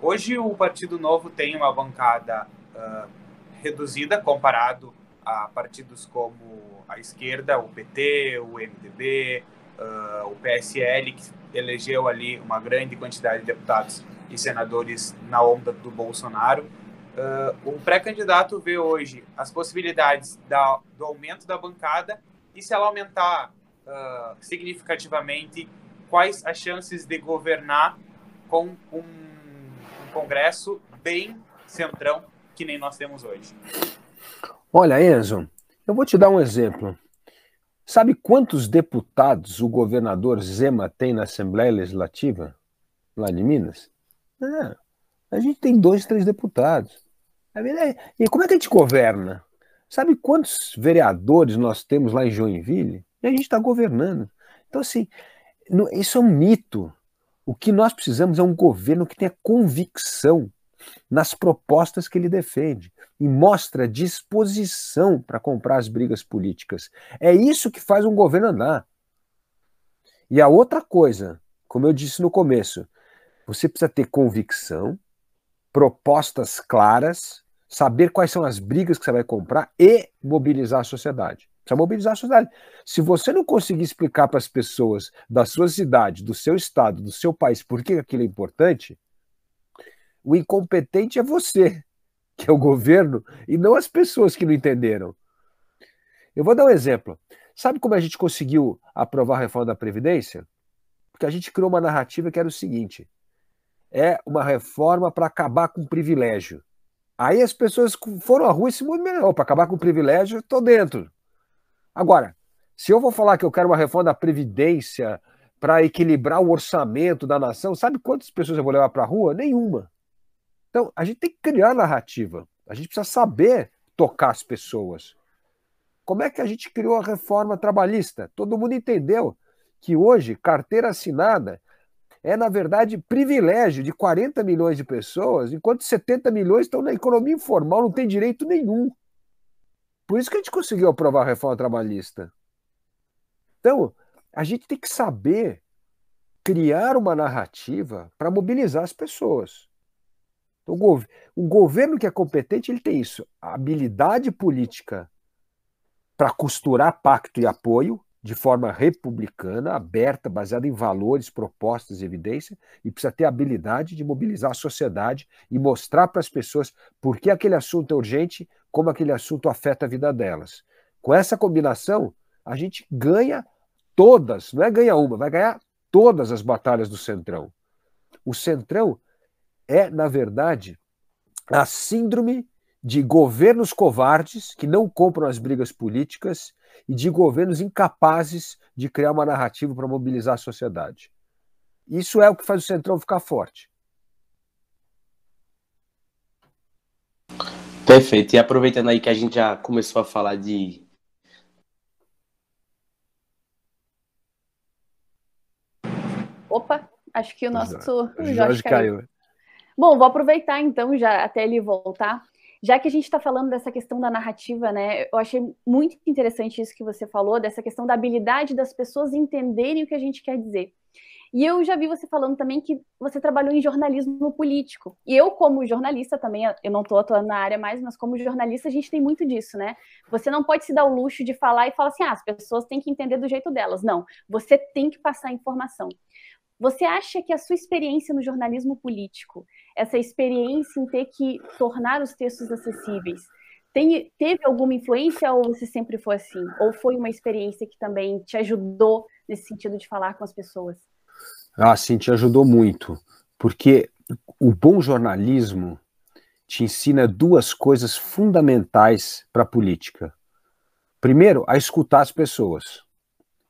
Hoje o Partido Novo tem uma bancada uh, reduzida comparado a partidos como a esquerda, o PT, o MDB, uh, o PSL, que elegeu ali uma grande quantidade de deputados e senadores na onda do Bolsonaro. Uh, o pré-candidato vê hoje as possibilidades da, do aumento da bancada e se ela aumentar uh, significativamente, quais as chances de governar com um, um Congresso bem centrão que nem nós temos hoje. Olha, Enzo, eu vou te dar um exemplo. Sabe quantos deputados o governador Zema tem na Assembleia Legislativa lá de Minas? É, a gente tem dois, três deputados. E como é que a gente governa? Sabe quantos vereadores nós temos lá em Joinville? E a gente está governando. Então, assim, isso é um mito. O que nós precisamos é um governo que tenha convicção nas propostas que ele defende e mostra disposição para comprar as brigas políticas. É isso que faz um governo andar. E a outra coisa, como eu disse no começo, você precisa ter convicção, propostas claras, saber quais são as brigas que você vai comprar e mobilizar a sociedade. Precisa mobilizar a sociedade. Se você não conseguir explicar para as pessoas da sua cidade, do seu estado, do seu país, por que aquilo é importante, o incompetente é você, que é o governo, e não as pessoas que não entenderam. Eu vou dar um exemplo. Sabe como a gente conseguiu aprovar a reforma da Previdência? Porque a gente criou uma narrativa que era o seguinte: é uma reforma para acabar com o privilégio. Aí as pessoas foram à rua e se movimentaram. Para acabar com o privilégio, estou dentro. Agora, se eu vou falar que eu quero uma reforma da Previdência para equilibrar o orçamento da nação, sabe quantas pessoas eu vou levar para a rua? Nenhuma. Então, a gente tem que criar narrativa. A gente precisa saber tocar as pessoas. Como é que a gente criou a reforma trabalhista? Todo mundo entendeu que hoje carteira assinada é, na verdade, privilégio de 40 milhões de pessoas, enquanto 70 milhões estão na economia informal, não tem direito nenhum. Por isso que a gente conseguiu aprovar a reforma trabalhista. Então, a gente tem que saber criar uma narrativa para mobilizar as pessoas. O, gov o governo que é competente, ele tem isso, a habilidade política para costurar pacto e apoio, de forma republicana, aberta, baseada em valores, propostas e evidência, e precisa ter a habilidade de mobilizar a sociedade e mostrar para as pessoas por que aquele assunto é urgente, como aquele assunto afeta a vida delas. Com essa combinação, a gente ganha todas, não é ganha uma, vai ganhar todas as batalhas do Centrão. O Centrão é, na verdade, a síndrome de governos covardes que não compram as brigas políticas e de governos incapazes de criar uma narrativa para mobilizar a sociedade. Isso é o que faz o Centrão ficar forte. Perfeito. E aproveitando aí que a gente já começou a falar de. Opa, acho que o nosso Jorge, Jorge caiu. caiu. Bom, vou aproveitar então já até ele voltar já que a gente está falando dessa questão da narrativa, né, eu achei muito interessante isso que você falou, dessa questão da habilidade das pessoas entenderem o que a gente quer dizer. E eu já vi você falando também que você trabalhou em jornalismo político. E eu, como jornalista também, eu não estou atuando na área mais, mas como jornalista a gente tem muito disso, né? Você não pode se dar o luxo de falar e falar assim, ah, as pessoas têm que entender do jeito delas. Não, você tem que passar informação. Você acha que a sua experiência no jornalismo político, essa experiência em ter que tornar os textos acessíveis, tem, teve alguma influência ou você sempre foi assim? Ou foi uma experiência que também te ajudou nesse sentido de falar com as pessoas? Ah, sim, te ajudou muito. Porque o bom jornalismo te ensina duas coisas fundamentais para a política. Primeiro, a escutar as pessoas.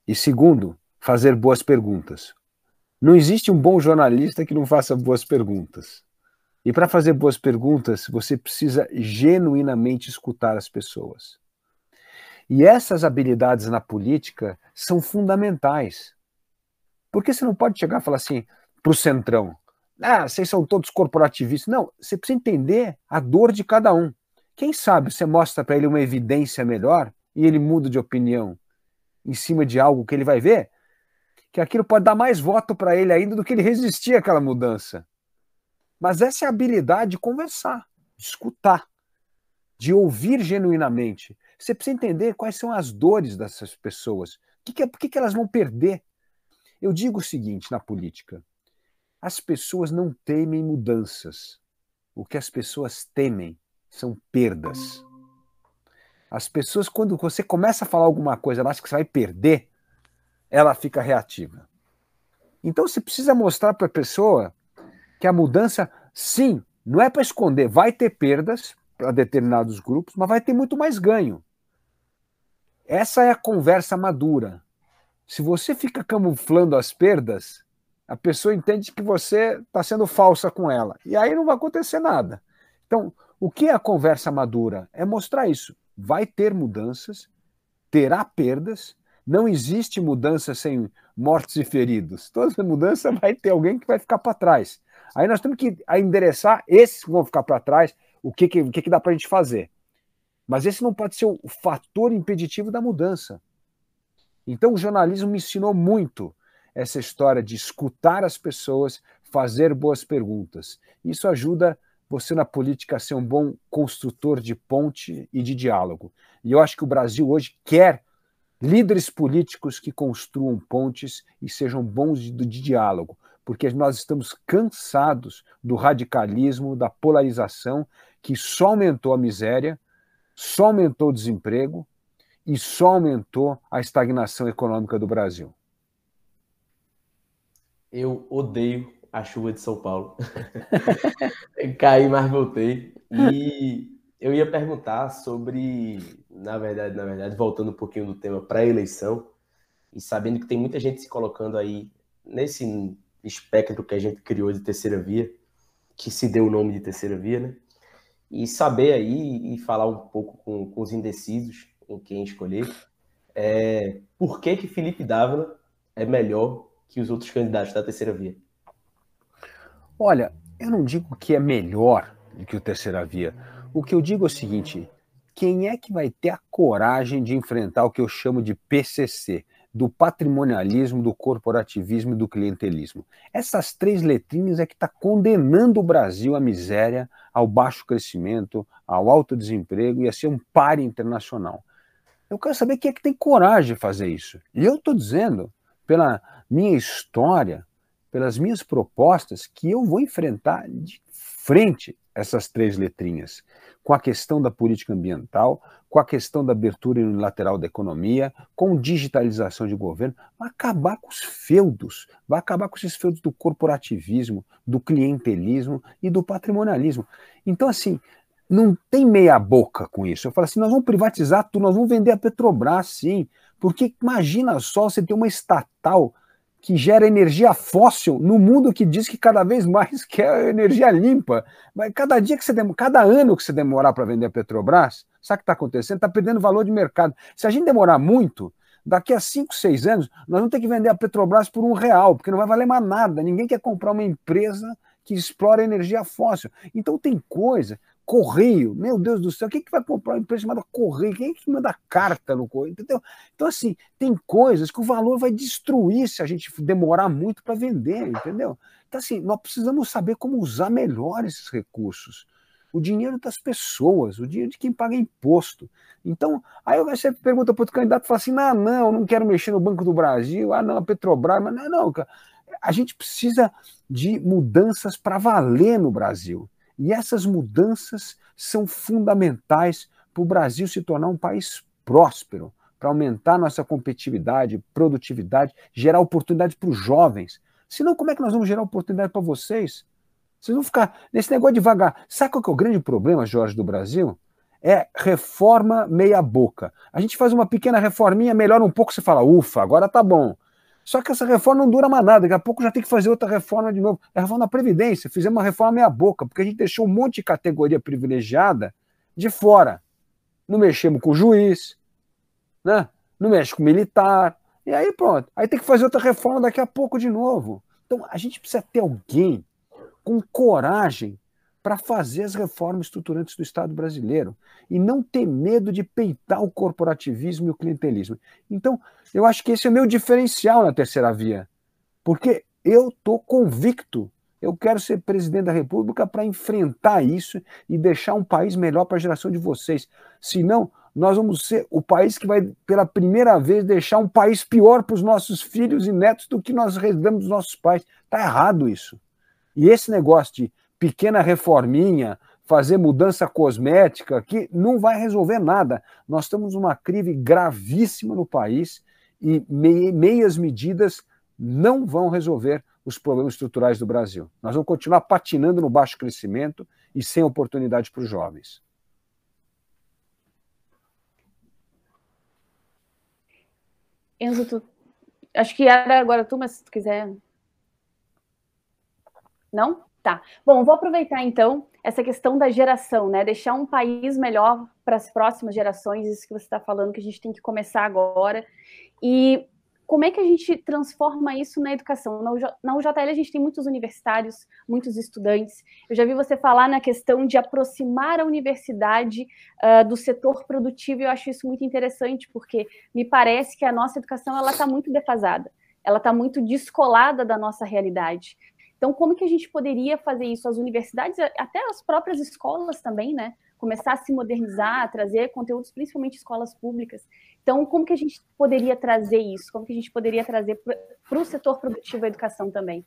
E segundo, fazer boas perguntas. Não existe um bom jornalista que não faça boas perguntas. E para fazer boas perguntas, você precisa genuinamente escutar as pessoas. E essas habilidades na política são fundamentais. Porque você não pode chegar e falar assim para o centrão: ah, vocês são todos corporativistas. Não, você precisa entender a dor de cada um. Quem sabe você mostra para ele uma evidência melhor e ele muda de opinião em cima de algo que ele vai ver que aquilo pode dar mais voto para ele ainda do que ele resistir àquela mudança. Mas essa é a habilidade de conversar, de escutar, de ouvir genuinamente. Você precisa entender quais são as dores dessas pessoas. O que, por que, que elas vão perder? Eu digo o seguinte na política: as pessoas não temem mudanças. O que as pessoas temem são perdas. As pessoas, quando você começa a falar alguma coisa, elas acham que você vai perder, ela fica reativa. Então você precisa mostrar para a pessoa que a mudança, sim, não é para esconder, vai ter perdas para determinados grupos, mas vai ter muito mais ganho. Essa é a conversa madura. Se você fica camuflando as perdas, a pessoa entende que você está sendo falsa com ela. E aí não vai acontecer nada. Então, o que é a conversa madura? É mostrar isso. Vai ter mudanças, terá perdas, não existe mudança sem mortos e feridos. Toda mudança vai ter alguém que vai ficar para trás. Aí nós temos que endereçar esses que vão ficar para trás, o que, que, o que, que dá para a gente fazer. Mas esse não pode ser o fator impeditivo da mudança. Então o jornalismo me ensinou muito essa história de escutar as pessoas, fazer boas perguntas. Isso ajuda você na política a ser um bom construtor de ponte e de diálogo. E eu acho que o Brasil hoje quer líderes políticos que construam pontes e sejam bons de, de, diálogo, porque nós estamos cansados do radicalismo, da polarização que só aumentou a miséria, só aumentou o desemprego e só aumentou a estagnação econômica do Brasil. Eu odeio a chuva de São Paulo. Caí, mas voltei. E eu ia perguntar sobre, na verdade, na verdade, voltando um pouquinho do tema pré-eleição e sabendo que tem muita gente se colocando aí nesse espectro que a gente criou de terceira via, que se deu o nome de terceira via, né? E saber aí e falar um pouco com, com os indecisos em quem escolher, é, por que que Felipe Dávila é melhor que os outros candidatos da terceira via? Olha, eu não digo que é melhor do que o terceira via o que eu digo é o seguinte: quem é que vai ter a coragem de enfrentar o que eu chamo de PCC, do patrimonialismo, do corporativismo e do clientelismo? Essas três letrinhas é que está condenando o Brasil à miséria, ao baixo crescimento, ao alto desemprego e a ser um pare internacional. Eu quero saber quem é que tem coragem de fazer isso. E eu estou dizendo, pela minha história, pelas minhas propostas, que eu vou enfrentar de frente essas três letrinhas, com a questão da política ambiental, com a questão da abertura unilateral da economia, com digitalização de governo, vai acabar com os feudos, vai acabar com esses feudos do corporativismo, do clientelismo e do patrimonialismo. Então, assim, não tem meia boca com isso. Eu falo assim, nós vamos privatizar tudo, nós vamos vender a Petrobras, sim, porque imagina só você ter uma estatal que gera energia fóssil no mundo que diz que cada vez mais quer energia limpa. Mas cada dia que você cada ano que você demorar para vender a Petrobras, sabe o que está acontecendo? Está perdendo valor de mercado. Se a gente demorar muito, daqui a 5, 6 anos, nós vamos ter que vender a Petrobras por um real, porque não vai valer mais nada. Ninguém quer comprar uma empresa que explora energia fóssil. Então tem coisa Correio, meu Deus do céu, quem que vai comprar uma empresa chamada Correio? Quem é que manda carta no Correio? Entendeu? Então, assim, tem coisas que o valor vai destruir se a gente demorar muito para vender, entendeu? Então, assim, nós precisamos saber como usar melhor esses recursos. O dinheiro das pessoas, o dinheiro de quem paga imposto. Então, aí você pergunta para o candidato fala assim: não, não, não quero mexer no Banco do Brasil, ah, não, a Petrobras, mas não, não, a gente precisa de mudanças para valer no Brasil. E essas mudanças são fundamentais para o Brasil se tornar um país próspero, para aumentar nossa competitividade, produtividade, gerar oportunidade para os jovens. Senão, como é que nós vamos gerar oportunidade para vocês? Vocês vão ficar nesse negócio devagar. Sabe qual é o grande problema, Jorge, do Brasil? É reforma meia boca. A gente faz uma pequena reforminha, melhora um pouco, você fala, ufa, agora tá bom. Só que essa reforma não dura mais nada, daqui a pouco já tem que fazer outra reforma de novo. É a reforma da Previdência, fizemos uma reforma meia boca, porque a gente deixou um monte de categoria privilegiada de fora. Não mexemos com o juiz, né? não mexe com o militar, e aí pronto. Aí tem que fazer outra reforma daqui a pouco de novo. Então a gente precisa ter alguém com coragem para fazer as reformas estruturantes do Estado brasileiro e não ter medo de peitar o corporativismo e o clientelismo. Então, eu acho que esse é o meu diferencial na terceira via, porque eu estou convicto. Eu quero ser presidente da República para enfrentar isso e deixar um país melhor para a geração de vocês. Senão, nós vamos ser o país que vai, pela primeira vez, deixar um país pior para os nossos filhos e netos do que nós herdamos dos nossos pais. Está errado isso. E esse negócio de pequena reforminha, fazer mudança cosmética, que não vai resolver nada. Nós temos uma crise gravíssima no país e meias medidas não vão resolver os problemas estruturais do Brasil. Nós vamos continuar patinando no baixo crescimento e sem oportunidade para os jovens. Enzo, tu... acho que era agora tu, mas se tu quiser. Não? Tá. Bom, vou aproveitar então essa questão da geração, né? Deixar um país melhor para as próximas gerações, isso que você está falando, que a gente tem que começar agora. E como é que a gente transforma isso na educação? Na UJL a gente tem muitos universitários, muitos estudantes. Eu já vi você falar na questão de aproximar a universidade uh, do setor produtivo, e eu acho isso muito interessante, porque me parece que a nossa educação ela está muito defasada, ela está muito descolada da nossa realidade. Então, como que a gente poderia fazer isso? As universidades, até as próprias escolas também, né? Começar a se modernizar, trazer conteúdos, principalmente escolas públicas. Então, como que a gente poderia trazer isso? Como que a gente poderia trazer para o setor produtivo a educação também?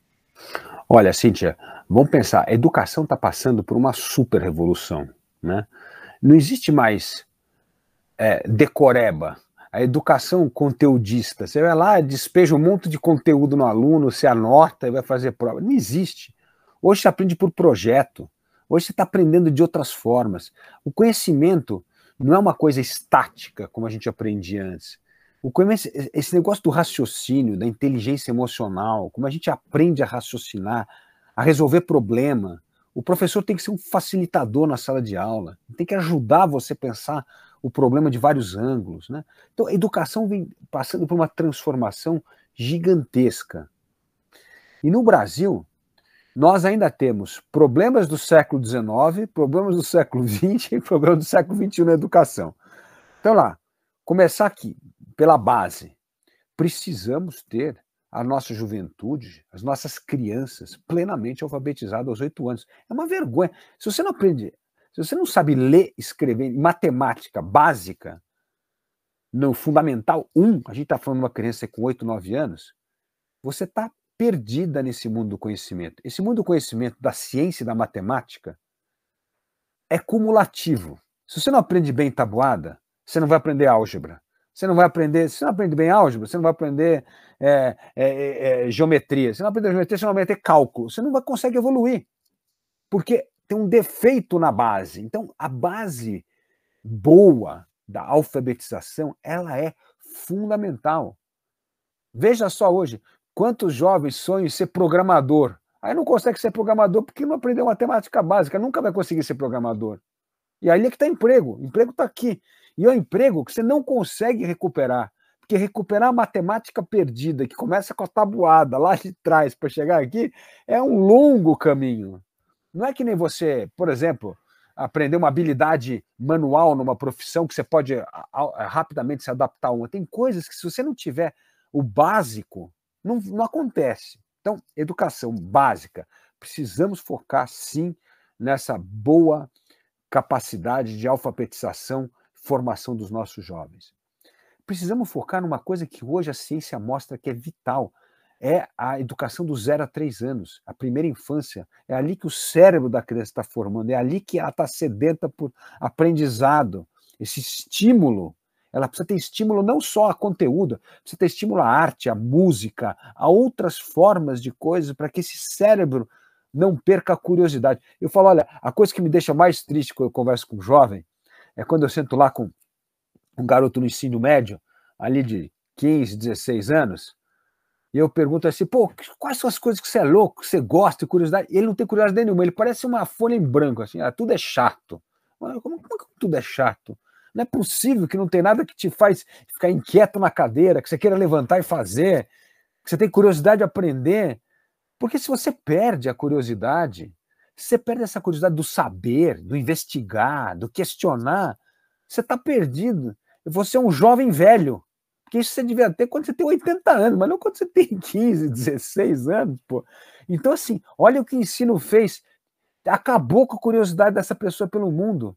Olha, Cíntia, vamos pensar, a educação está passando por uma super revolução, né? Não existe mais é, decoreba, a educação conteudista. Você vai lá, despeja um monte de conteúdo no aluno, você anota e vai fazer prova. Não existe. Hoje você aprende por projeto. Hoje você está aprendendo de outras formas. O conhecimento não é uma coisa estática, como a gente aprendia antes. O esse negócio do raciocínio, da inteligência emocional, como a gente aprende a raciocinar, a resolver problema. O professor tem que ser um facilitador na sala de aula, tem que ajudar você a pensar o problema de vários ângulos. Né? Então, a educação vem passando por uma transformação gigantesca. E no Brasil, nós ainda temos problemas do século XIX, problemas do século XX e problemas do século XXI na educação. Então, lá, começar aqui, pela base. Precisamos ter a nossa juventude, as nossas crianças plenamente alfabetizadas aos oito anos. É uma vergonha. Se você não aprende se você não sabe ler, escrever matemática básica, no Fundamental 1, a gente está falando de uma criança com 8, 9 anos, você está perdida nesse mundo do conhecimento. Esse mundo do conhecimento da ciência e da matemática é cumulativo. Se você não aprende bem tabuada, você não vai aprender álgebra. Você não vai aprender, se você não aprende bem álgebra, você não vai aprender é, é, é, geometria. Se você não aprender geometria, você não vai aprender cálculo. Você não vai conseguir evoluir. Porque tem um defeito na base. Então, a base boa da alfabetização, ela é fundamental. Veja só hoje, quantos jovens sonham em ser programador. Aí não consegue ser programador porque não aprendeu matemática básica, nunca vai conseguir ser programador. E aí é que está emprego, emprego está aqui. E é um emprego que você não consegue recuperar. Porque recuperar a matemática perdida, que começa com a tabuada lá de trás para chegar aqui, é um longo caminho. Não é que nem você, por exemplo, aprender uma habilidade manual numa profissão que você pode rapidamente se adaptar a uma. Tem coisas que, se você não tiver o básico, não, não acontece. Então, educação básica. Precisamos focar, sim, nessa boa capacidade de alfabetização, formação dos nossos jovens. Precisamos focar numa coisa que hoje a ciência mostra que é vital, é a educação do zero a três anos, a primeira infância. É ali que o cérebro da criança está formando, é ali que ela está sedenta por aprendizado, esse estímulo. Ela precisa ter estímulo não só a conteúdo, precisa ter estímulo à arte, à música, a outras formas de coisas para que esse cérebro não perca a curiosidade. Eu falo, olha, a coisa que me deixa mais triste quando eu converso com um jovem é quando eu sento lá com um garoto no ensino médio, ali de 15, 16 anos, e eu pergunto assim, pô, quais são as coisas que você é louco, que você gosta, curiosidade? E ele não tem curiosidade nenhuma, ele parece uma folha em branco, assim, ah, tudo é chato. Como, como que tudo é chato? Não é possível que não tem nada que te faz ficar inquieto na cadeira, que você queira levantar e fazer, que você tem curiosidade de aprender. Porque se você perde a curiosidade, você perde essa curiosidade do saber, do investigar, do questionar, você está perdido. Você é um jovem velho. Porque isso você devia ter quando você tem 80 anos, mas não quando você tem 15, 16 anos, pô. Então, assim, olha o que o ensino fez. Acabou com a curiosidade dessa pessoa pelo mundo.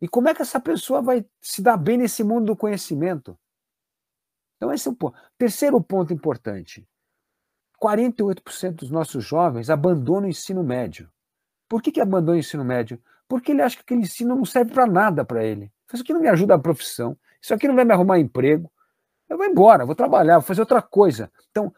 E como é que essa pessoa vai se dar bem nesse mundo do conhecimento? Então, esse é o ponto. Terceiro ponto importante: 48% dos nossos jovens abandonam o ensino médio. Por que, que abandona o ensino médio? Porque ele acha que aquele ensino não serve para nada para ele. Isso aqui não me ajuda na profissão, isso aqui não vai me arrumar emprego, eu vou embora, vou trabalhar, vou fazer outra coisa. Então,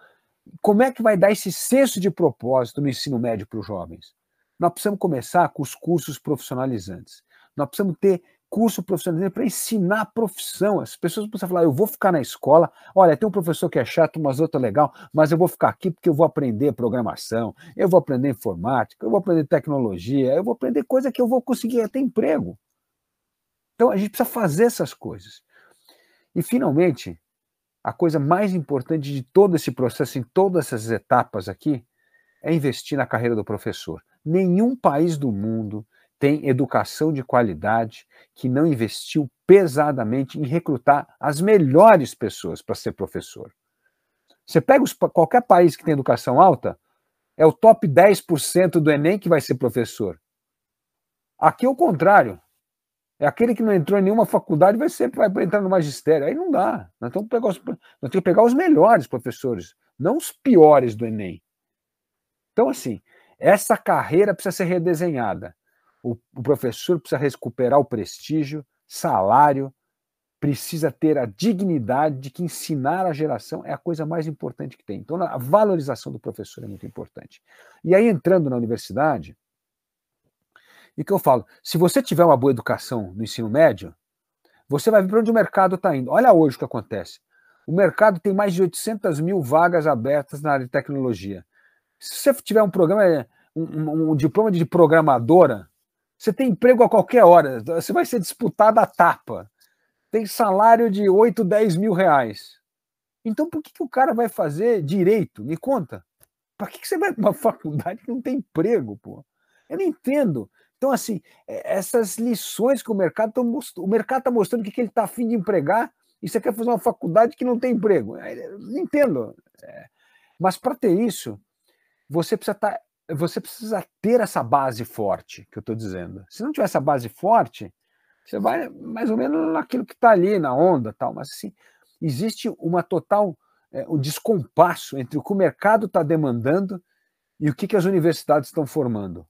como é que vai dar esse senso de propósito no ensino médio para os jovens? Nós precisamos começar com os cursos profissionalizantes. Nós precisamos ter curso profissionalizante para ensinar a profissão. As pessoas precisam falar: eu vou ficar na escola, olha, tem um professor que é chato, mas outro é legal, mas eu vou ficar aqui porque eu vou aprender programação, eu vou aprender informática, eu vou aprender tecnologia, eu vou aprender coisa que eu vou conseguir ter emprego. Então a gente precisa fazer essas coisas. E finalmente, a coisa mais importante de todo esse processo, em todas essas etapas aqui, é investir na carreira do professor. Nenhum país do mundo tem educação de qualidade que não investiu pesadamente em recrutar as melhores pessoas para ser professor. Você pega os, qualquer país que tem educação alta, é o top 10% do Enem que vai ser professor. Aqui é o contrário. É aquele que não entrou em nenhuma faculdade vai ser vai entrar no magistério. Aí não dá. Nós temos que pegar os, nós temos que pegar os melhores professores, não os piores do Enem. Então, assim, essa carreira precisa ser redesenhada. O, o professor precisa recuperar o prestígio, salário, precisa ter a dignidade de que ensinar a geração é a coisa mais importante que tem. Então, a valorização do professor é muito importante. E aí, entrando na universidade, e que eu falo, se você tiver uma boa educação no ensino médio, você vai ver para onde o mercado está indo. Olha hoje o que acontece. O mercado tem mais de 800 mil vagas abertas na área de tecnologia. Se você tiver um programa, um, um, um diploma de programadora, você tem emprego a qualquer hora. Você vai ser disputado a tapa. Tem salário de 8, 10 mil reais. Então, por que, que o cara vai fazer direito? Me conta. Para que, que você vai para uma faculdade que não tem emprego, pô? Eu não entendo. Então, assim, é, essas lições que o mercado está mostrando, o mercado está mostrando que, que ele está afim de empregar e você quer fazer uma faculdade que não tem emprego. É, não entendo. É, mas para ter isso, você precisa, tá, você precisa ter essa base forte que eu estou dizendo. Se não tiver essa base forte, Você vai mais ou menos naquilo que está ali, na onda tal. Mas assim, existe uma total é, um descompasso entre o que o mercado está demandando e o que, que as universidades estão formando.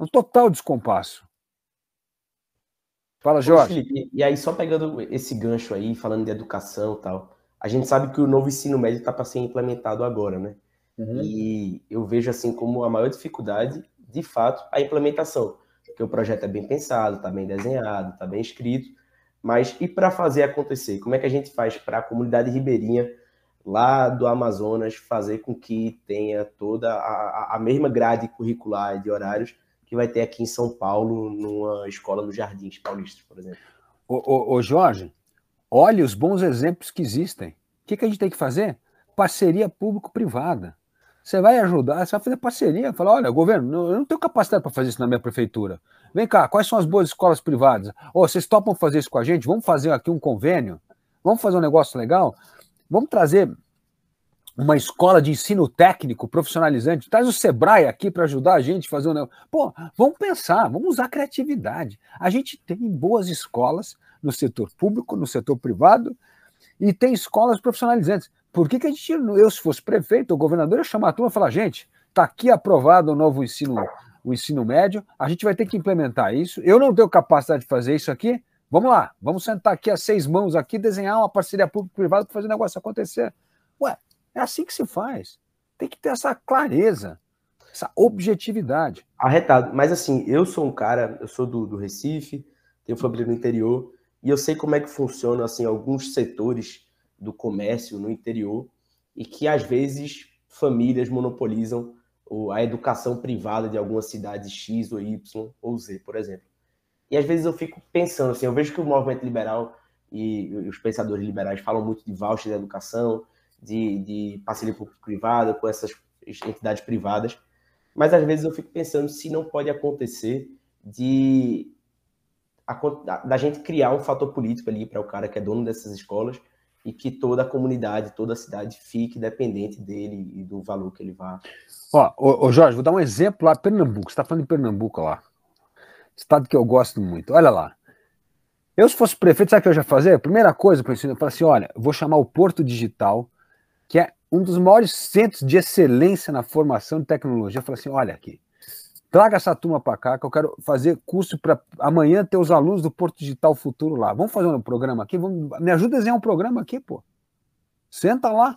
Um total descompasso. Fala, Jorge. Felipe, e aí, só pegando esse gancho aí, falando de educação e tal, a gente sabe que o novo ensino médio está para ser implementado agora, né? Uhum. E eu vejo assim como a maior dificuldade, de fato, a implementação. Porque o projeto é bem pensado, está bem desenhado, está bem escrito, mas e para fazer acontecer? Como é que a gente faz para a comunidade ribeirinha lá do Amazonas fazer com que tenha toda a, a mesma grade curricular de horários que vai ter aqui em São Paulo, numa escola nos Jardins Paulistas, por exemplo? Ô, ô, ô Jorge, olhe os bons exemplos que existem. O que, que a gente tem que fazer? Parceria público-privada. Você vai ajudar, você vai fazer parceria, falar, olha, governo, eu não tenho capacidade para fazer isso na minha prefeitura. Vem cá, quais são as boas escolas privadas? Oh, vocês topam fazer isso com a gente? Vamos fazer aqui um convênio? Vamos fazer um negócio legal? Vamos trazer uma escola de ensino técnico profissionalizante. Traz o Sebrae aqui para ajudar a gente a fazer um negócio. Pô, vamos pensar, vamos usar criatividade. A gente tem boas escolas no setor público, no setor privado, e tem escolas profissionalizantes. Por que, que a gente, eu, se fosse prefeito ou governador, ia chamar a turma e falar, gente, está aqui aprovado o novo ensino, o ensino médio, a gente vai ter que implementar isso. Eu não tenho capacidade de fazer isso aqui, Vamos lá, vamos sentar aqui as seis mãos aqui, desenhar uma parceria público-privada para fazer o negócio acontecer. Ué, é assim que se faz. Tem que ter essa clareza, essa objetividade. Arretado. Mas assim, eu sou um cara, eu sou do, do Recife, tenho família no interior, e eu sei como é que funciona assim, alguns setores do comércio no interior, e que às vezes famílias monopolizam a educação privada de alguma cidade X ou Y ou Z, por exemplo. E às vezes eu fico pensando assim, eu vejo que o movimento liberal e os pensadores liberais falam muito de voucher de educação, de, de parceria público-privada com essas entidades privadas, mas às vezes eu fico pensando se não pode acontecer de a, da gente criar um fator político ali para o cara que é dono dessas escolas e que toda a comunidade, toda a cidade fique dependente dele e do valor que ele vá. Ó, ô, ô Jorge, vou dar um exemplo lá, Pernambuco. Você está falando de Pernambuco lá. Estado que eu gosto muito. Olha lá. Eu, se fosse prefeito, sabe o que eu já fazer? Primeira coisa, eu falar assim: olha, vou chamar o Porto Digital, que é um dos maiores centros de excelência na formação de tecnologia. Falei assim: olha aqui, traga essa turma para cá, que eu quero fazer curso para amanhã ter os alunos do Porto Digital Futuro lá. Vamos fazer um programa aqui? Vamos, me ajuda a desenhar um programa aqui, pô. Senta lá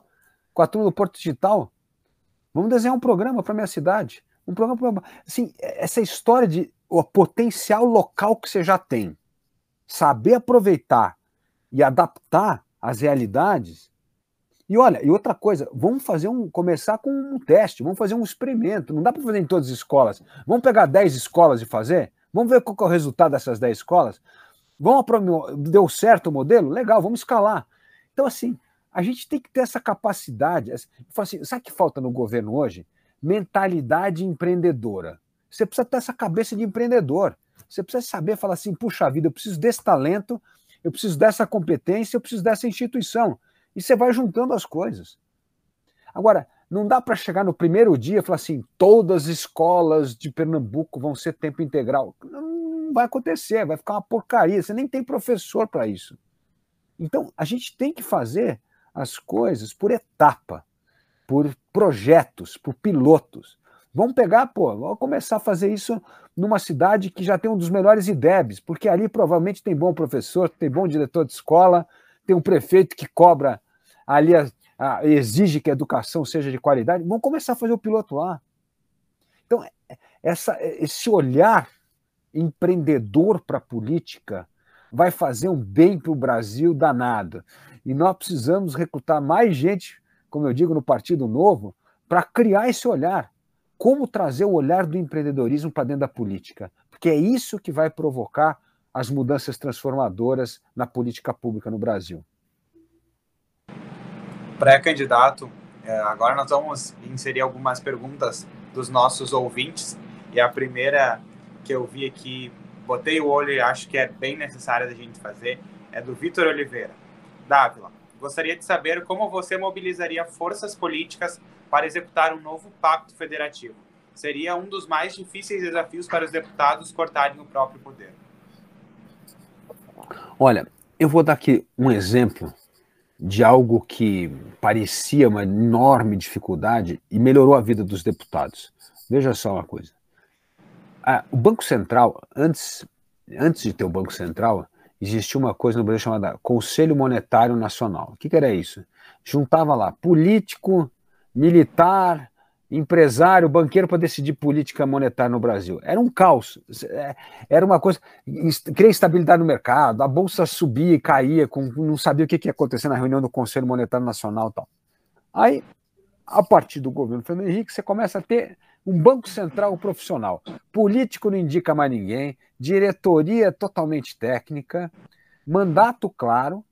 com a turma do Porto Digital. Vamos desenhar um programa para minha cidade. Um programa, assim, essa história de o potencial local que você já tem, saber aproveitar e adaptar as realidades. E olha, e outra coisa, vamos fazer um começar com um teste, vamos fazer um experimento. Não dá para fazer em todas as escolas. Vamos pegar 10 escolas e fazer? Vamos ver qual é o resultado dessas 10 escolas? Vamos deu certo o modelo? Legal, vamos escalar. Então assim, a gente tem que ter essa capacidade. Assim, sabe o que falta no governo hoje? Mentalidade empreendedora. Você precisa ter essa cabeça de empreendedor. Você precisa saber falar assim: puxa vida, eu preciso desse talento, eu preciso dessa competência, eu preciso dessa instituição. E você vai juntando as coisas. Agora, não dá para chegar no primeiro dia e falar assim: todas as escolas de Pernambuco vão ser tempo integral. Não vai acontecer, vai ficar uma porcaria. Você nem tem professor para isso. Então, a gente tem que fazer as coisas por etapa, por projetos, por pilotos. Vamos pegar, pô, vamos começar a fazer isso numa cidade que já tem um dos melhores IDEBs, porque ali provavelmente tem bom professor, tem bom diretor de escola, tem um prefeito que cobra ali, a, a, exige que a educação seja de qualidade. Vamos começar a fazer o piloto lá. Então, essa, esse olhar empreendedor para a política vai fazer um bem para o Brasil danado. E nós precisamos recrutar mais gente, como eu digo, no Partido Novo, para criar esse olhar como trazer o olhar do empreendedorismo para dentro da política, porque é isso que vai provocar as mudanças transformadoras na política pública no Brasil. Pré-candidato, é, agora nós vamos inserir algumas perguntas dos nossos ouvintes, e a primeira que eu vi aqui, botei o olho e acho que é bem necessária da gente fazer, é do Vitor Oliveira. Dávila, gostaria de saber como você mobilizaria forças políticas para executar um novo pacto federativo. Seria um dos mais difíceis desafios para os deputados cortarem o próprio poder. Olha, eu vou dar aqui um exemplo de algo que parecia uma enorme dificuldade e melhorou a vida dos deputados. Veja só uma coisa. O Banco Central, antes, antes de ter o Banco Central, existia uma coisa no Brasil chamada Conselho Monetário Nacional. O que, que era isso? Juntava lá político, militar, empresário, banqueiro para decidir política monetária no Brasil. Era um caos. Era uma coisa. Criar instabilidade no mercado, a bolsa subia e caía, com, não sabia o que, ia acontecer na reunião do Conselho Monetário Nacional tal. Aí, a partir do governo Fernando Henrique, você começa a ter um Banco Central profissional. Político não indica mais ninguém, diretoria totalmente técnica, mandato claro,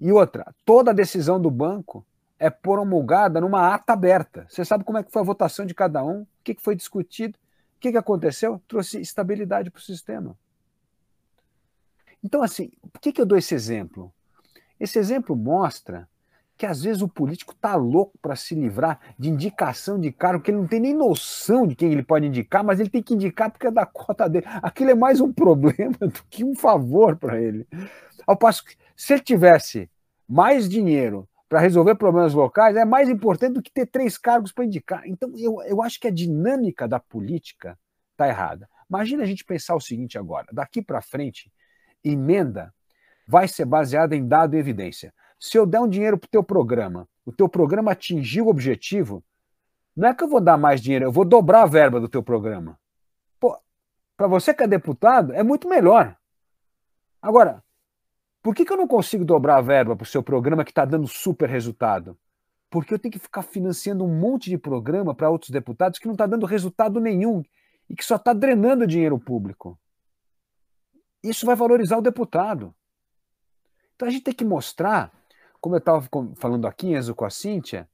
e outra, toda decisão do banco é promulgada numa ata aberta. Você sabe como é que foi a votação de cada um, o que foi discutido, o que aconteceu? Trouxe estabilidade para o sistema. Então, assim, por que eu dou esse exemplo? Esse exemplo mostra que às vezes o político está louco para se livrar de indicação de cargo, que ele não tem nem noção de quem ele pode indicar, mas ele tem que indicar porque é da cota dele. Aquilo é mais um problema do que um favor para ele. Ao passo que, se ele tivesse mais dinheiro para resolver problemas locais é mais importante do que ter três cargos para indicar. Então, eu, eu acho que a dinâmica da política está errada. Imagina a gente pensar o seguinte agora: daqui para frente, emenda vai ser baseada em dado e evidência. Se eu der um dinheiro para o teu programa, o teu programa atingiu o objetivo, não é que eu vou dar mais dinheiro, eu vou dobrar a verba do teu programa. Pô, para você que é deputado, é muito melhor. Agora, por que, que eu não consigo dobrar a verba para o seu programa que está dando super resultado? Porque eu tenho que ficar financiando um monte de programa para outros deputados que não está dando resultado nenhum e que só está drenando dinheiro público. Isso vai valorizar o deputado. Então a gente tem que mostrar, como eu estava falando aqui, Enzo, com a Cíntia,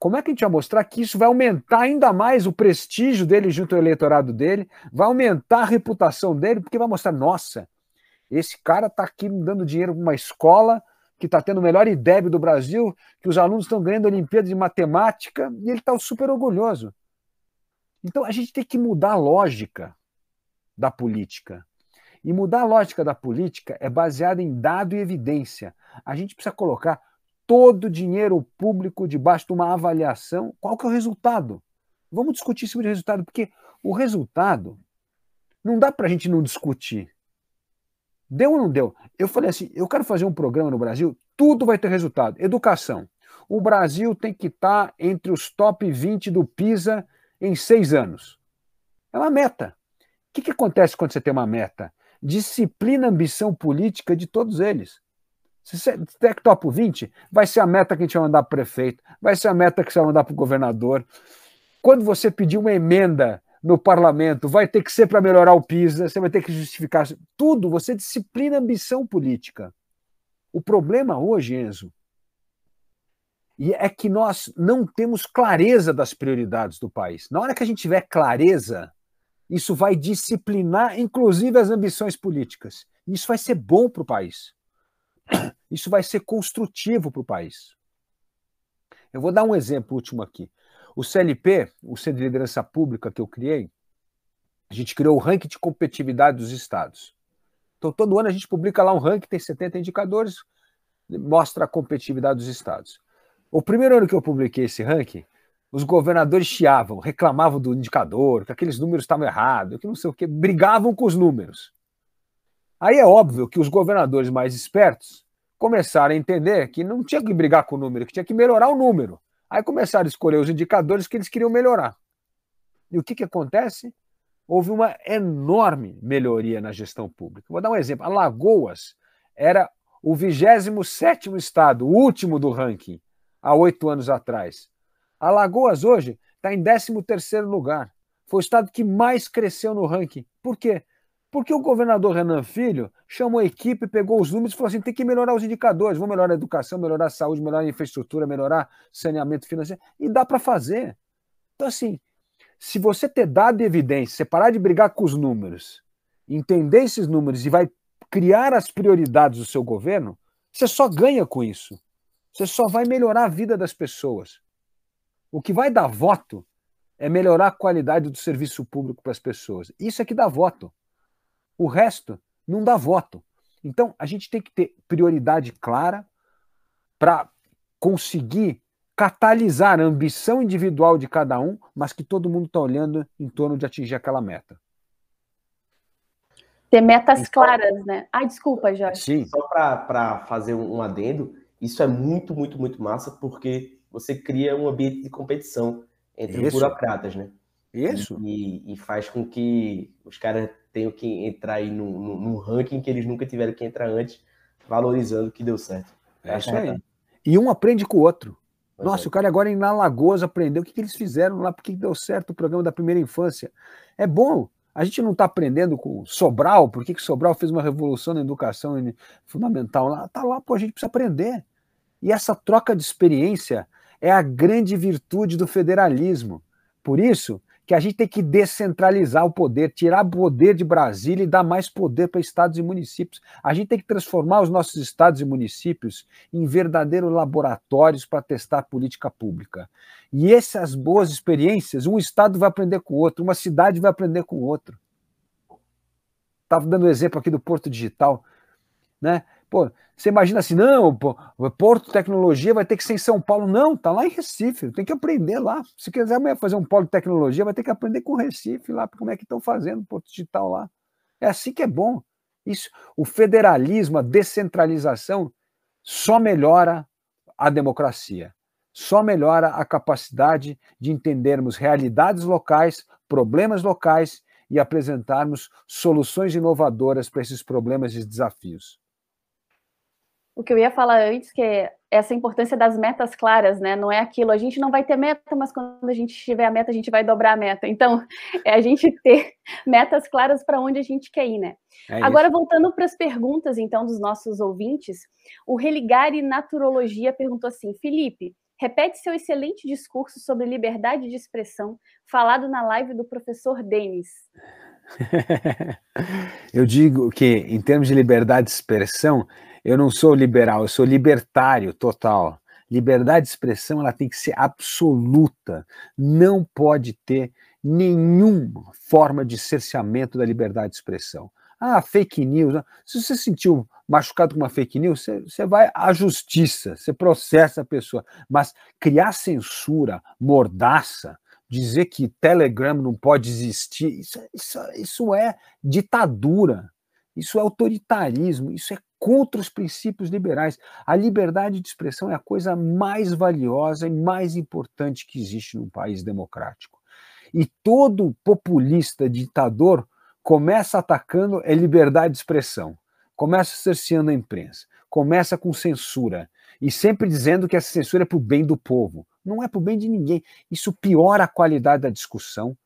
como é que a gente vai mostrar que isso vai aumentar ainda mais o prestígio dele junto ao eleitorado dele, vai aumentar a reputação dele, porque vai mostrar, nossa, esse cara está aqui dando dinheiro para uma escola que está tendo o melhor IDEB do Brasil, que os alunos estão ganhando Olimpíada de Matemática, e ele está super orgulhoso. Então a gente tem que mudar a lógica da política. E mudar a lógica da política é baseada em dado e evidência. A gente precisa colocar todo o dinheiro público debaixo de uma avaliação. Qual que é o resultado? Vamos discutir sobre o resultado, porque o resultado não dá para a gente não discutir. Deu ou não deu? Eu falei assim: eu quero fazer um programa no Brasil, tudo vai ter resultado. Educação. O Brasil tem que estar entre os top 20 do PISA em seis anos. É uma meta. O que, que acontece quando você tem uma meta? Disciplina, ambição política de todos eles. Se você tem top 20, vai ser a meta que a gente vai mandar para o prefeito, vai ser a meta que você vai mandar para o governador. Quando você pedir uma emenda no parlamento, vai ter que ser para melhorar o PISA, você vai ter que justificar tudo, você disciplina a ambição política. O problema hoje, Enzo, é que nós não temos clareza das prioridades do país. Na hora que a gente tiver clareza, isso vai disciplinar, inclusive, as ambições políticas. Isso vai ser bom para o país. Isso vai ser construtivo para o país. Eu vou dar um exemplo último aqui. O CLP, o Centro de Liderança Pública que eu criei, a gente criou o ranking de competitividade dos estados. Então, todo ano a gente publica lá um ranking, tem 70 indicadores, mostra a competitividade dos estados. O primeiro ano que eu publiquei esse ranking, os governadores chiavam, reclamavam do indicador, que aqueles números estavam errados, que não sei o quê, brigavam com os números. Aí é óbvio que os governadores mais espertos começaram a entender que não tinha que brigar com o número, que tinha que melhorar o número. Aí começaram a escolher os indicadores que eles queriam melhorar. E o que, que acontece? Houve uma enorme melhoria na gestão pública. Vou dar um exemplo. Alagoas era o 27 estado, o último do ranking, há oito anos atrás. Alagoas hoje está em 13 lugar. Foi o estado que mais cresceu no ranking. Por quê? Porque o governador Renan Filho chamou a equipe, pegou os números e falou assim: tem que melhorar os indicadores, vamos melhorar a educação, melhorar a saúde, melhorar a infraestrutura, melhorar saneamento financeiro. E dá para fazer. Então, assim, se você ter dado evidência, você parar de brigar com os números, entender esses números e vai criar as prioridades do seu governo, você só ganha com isso. Você só vai melhorar a vida das pessoas. O que vai dar voto é melhorar a qualidade do serviço público para as pessoas. Isso é que dá voto. O resto não dá voto. Então, a gente tem que ter prioridade clara para conseguir catalisar a ambição individual de cada um, mas que todo mundo está olhando em torno de atingir aquela meta. Ter metas então, claras, né? Ah, desculpa, Jorge. Sim. Só para fazer um adendo, isso é muito, muito, muito massa, porque você cria um ambiente de competição entre isso. os burocratas, né? Isso. E, e, faz com que os caras tenham que entrar aí num, num, ranking que eles nunca tiveram que entrar antes, valorizando o que deu certo. É isso aí. E um aprende com o outro. Nossa, é. o cara agora em Alagoas aprendeu o que, que eles fizeram lá, porque deu certo o programa da primeira infância. É bom. A gente não está aprendendo com Sobral, por que Sobral fez uma revolução na educação fundamental lá? Está lá, pô, a gente precisa aprender. E essa troca de experiência é a grande virtude do federalismo. Por isso, que a gente tem que descentralizar o poder, tirar poder de Brasília e dar mais poder para estados e municípios. A gente tem que transformar os nossos estados e municípios em verdadeiros laboratórios para testar política pública. E essas boas experiências, um estado vai aprender com o outro, uma cidade vai aprender com o outro. Estava dando o um exemplo aqui do Porto Digital, né? Pô, você imagina assim, não, Porto Tecnologia vai ter que ser em São Paulo. Não, tá lá em Recife, tem que aprender lá. Se quiser amanhã fazer um polo de tecnologia, vai ter que aprender com Recife lá, como é que estão fazendo Porto Digital lá. É assim que é bom. Isso, o federalismo, a descentralização, só melhora a democracia, só melhora a capacidade de entendermos realidades locais, problemas locais e apresentarmos soluções inovadoras para esses problemas e desafios o que eu ia falar antes, que é essa importância das metas claras, né? Não é aquilo, a gente não vai ter meta, mas quando a gente tiver a meta, a gente vai dobrar a meta. Então, é a gente ter metas claras para onde a gente quer ir, né? É Agora, voltando para as perguntas, então, dos nossos ouvintes, o Religare Naturologia perguntou assim: Felipe, repete seu excelente discurso sobre liberdade de expressão, falado na live do professor Denis. eu digo que, em termos de liberdade de expressão, eu não sou liberal, eu sou libertário total. Liberdade de expressão ela tem que ser absoluta. Não pode ter nenhuma forma de cerceamento da liberdade de expressão. Ah, fake news. Se você se sentiu machucado com uma fake news, você, você vai à justiça, você processa a pessoa. Mas criar censura, mordaça, dizer que Telegram não pode existir, isso, isso, isso é ditadura, isso é autoritarismo, isso é contra os princípios liberais. A liberdade de expressão é a coisa mais valiosa e mais importante que existe num país democrático. E todo populista ditador começa atacando a liberdade de expressão, começa cerceando a imprensa, começa com censura e sempre dizendo que essa censura é para o bem do povo. Não é para o bem de ninguém. Isso piora a qualidade da discussão,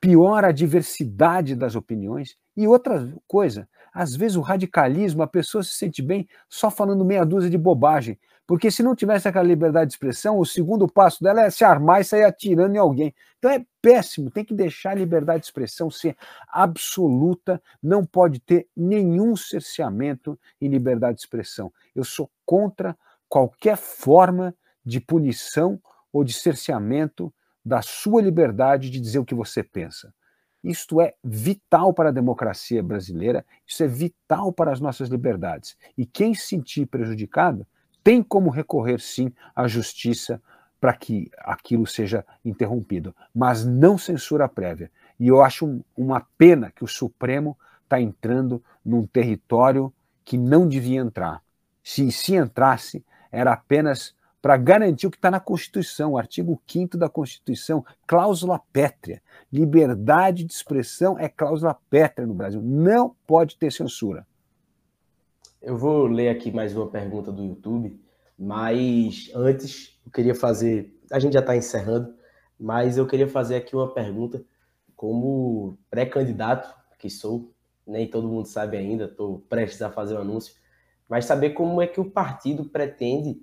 piora a diversidade das opiniões. E outra coisa, às vezes o radicalismo, a pessoa se sente bem só falando meia dúzia de bobagem. Porque se não tivesse aquela liberdade de expressão, o segundo passo dela é se armar e sair atirando em alguém. Então é péssimo, tem que deixar a liberdade de expressão ser absoluta, não pode ter nenhum cerceamento em liberdade de expressão. Eu sou contra qualquer forma de punição ou de cerceamento da sua liberdade de dizer o que você pensa. Isto é vital para a democracia brasileira, isso é vital para as nossas liberdades. E quem se sentir prejudicado tem como recorrer, sim, à justiça para que aquilo seja interrompido, mas não censura prévia. E eu acho uma pena que o Supremo está entrando num território que não devia entrar. Se, se entrasse, era apenas para garantir o que está na Constituição, o artigo 5 da Constituição, cláusula pétrea. Liberdade de expressão é cláusula pétrea no Brasil. Não pode ter censura. Eu vou ler aqui mais uma pergunta do YouTube, mas antes eu queria fazer. A gente já está encerrando, mas eu queria fazer aqui uma pergunta como pré-candidato que sou, nem todo mundo sabe ainda, estou prestes a fazer o um anúncio, mas saber como é que o partido pretende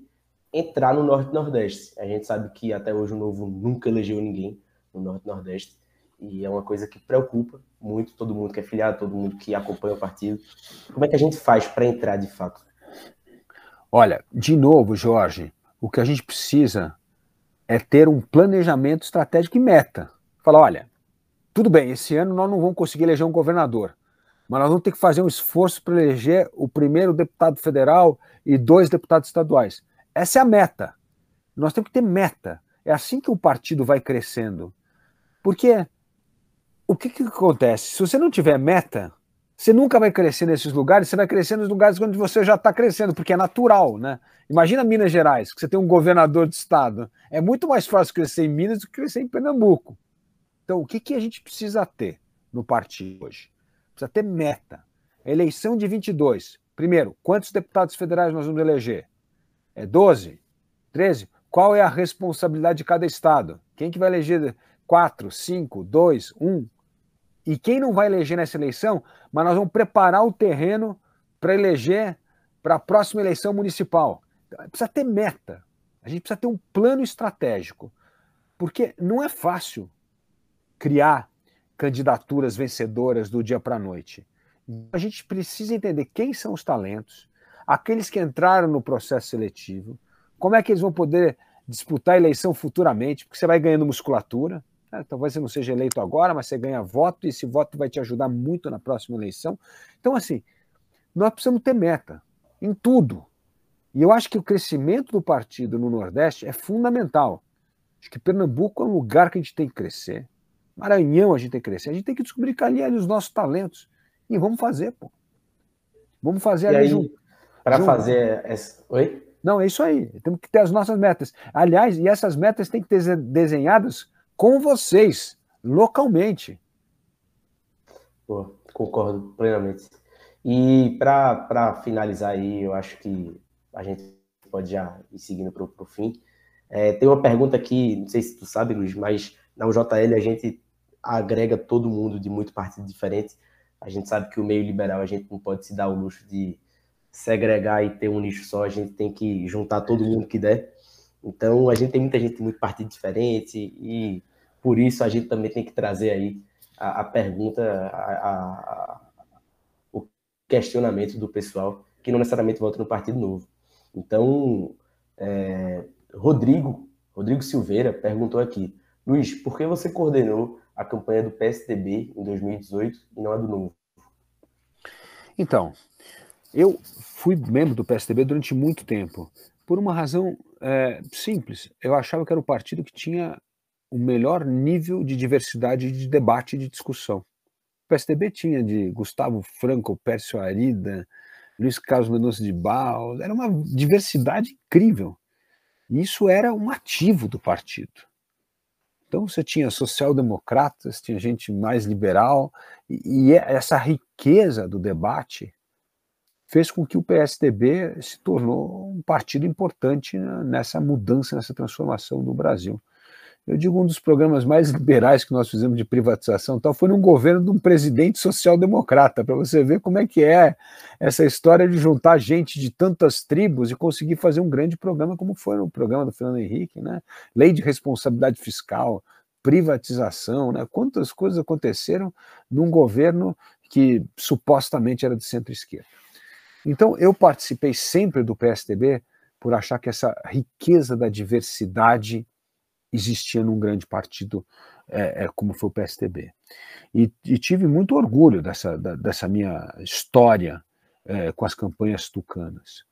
entrar no Norte Nordeste. A gente sabe que até hoje o Novo nunca elegeu ninguém no Norte Nordeste e é uma coisa que preocupa muito todo mundo que é filiado, todo mundo que acompanha o partido. Como é que a gente faz para entrar de fato? Olha, de novo, Jorge, o que a gente precisa é ter um planejamento estratégico e meta. Falar, olha, tudo bem, esse ano nós não vamos conseguir eleger um governador, mas nós vamos ter que fazer um esforço para eleger o primeiro deputado federal e dois deputados estaduais. Essa é a meta. Nós temos que ter meta. É assim que o partido vai crescendo. Porque o que, que acontece? Se você não tiver meta, você nunca vai crescer nesses lugares, você vai crescer nos lugares onde você já está crescendo, porque é natural, né? Imagina Minas Gerais, que você tem um governador de estado. É muito mais fácil crescer em Minas do que crescer em Pernambuco. Então, o que, que a gente precisa ter no partido hoje? Precisa ter meta. Eleição de 22. Primeiro, quantos deputados federais nós vamos eleger? É 12? 13? Qual é a responsabilidade de cada estado? Quem que vai eleger 4, 5, 2, 1? E quem não vai eleger nessa eleição, mas nós vamos preparar o terreno para eleger para a próxima eleição municipal. Precisa ter meta. A gente precisa ter um plano estratégico. Porque não é fácil criar candidaturas vencedoras do dia para a noite. A gente precisa entender quem são os talentos, aqueles que entraram no processo seletivo, como é que eles vão poder disputar a eleição futuramente, porque você vai ganhando musculatura. Né? Talvez você não seja eleito agora, mas você ganha voto, e esse voto vai te ajudar muito na próxima eleição. Então, assim, nós precisamos ter meta em tudo. E eu acho que o crescimento do partido no Nordeste é fundamental. Acho que Pernambuco é um lugar que a gente tem que crescer. Maranhão a gente tem que crescer. A gente tem que descobrir ali, ali os nossos talentos. E vamos fazer, pô. Vamos fazer e ali junto. Para fazer. Essa... Oi? Não, é isso aí. Temos que ter as nossas metas. Aliás, e essas metas têm que ser desenhadas com vocês, localmente. Pô, concordo plenamente. E para finalizar aí, eu acho que a gente pode já ir seguindo para o fim. É, tem uma pergunta aqui, não sei se tu sabe, Luiz, mas na UJL a gente agrega todo mundo de muito partido diferente. A gente sabe que o meio liberal a gente não pode se dar o luxo de segregar e ter um nicho só, a gente tem que juntar todo mundo que der. Então a gente tem muita gente muito partido diferente e por isso a gente também tem que trazer aí a, a pergunta, a, a, o questionamento do pessoal que não necessariamente vota no Partido Novo. Então, é, Rodrigo, Rodrigo Silveira perguntou aqui, Luiz, por que você coordenou a campanha do PSDB em 2018 e não a do Novo? Então, eu fui membro do PSDB durante muito tempo, por uma razão é, simples. Eu achava que era o partido que tinha o melhor nível de diversidade de debate e de discussão. O PSDB tinha de Gustavo Franco, Pércio Arida, Luiz Carlos Mendonça de Barros, era uma diversidade incrível. E isso era um ativo do partido. Então você tinha social-democratas, tinha gente mais liberal, e, e essa riqueza do debate fez com que o PSDB se tornou um partido importante nessa mudança, nessa transformação do Brasil eu digo um dos programas mais liberais que nós fizemos de privatização tal foi num governo de um presidente social-democrata, para você ver como é que é essa história de juntar gente de tantas tribos e conseguir fazer um grande programa como foi no programa do Fernando Henrique, né? Lei de responsabilidade fiscal, privatização, né? Quantas coisas aconteceram num governo que supostamente era de centro-esquerda. Então, eu participei sempre do PSDB por achar que essa riqueza da diversidade existia num grande partido é, é, como foi o PSDB. E, e tive muito orgulho dessa, da, dessa minha história é, com as campanhas tucanas.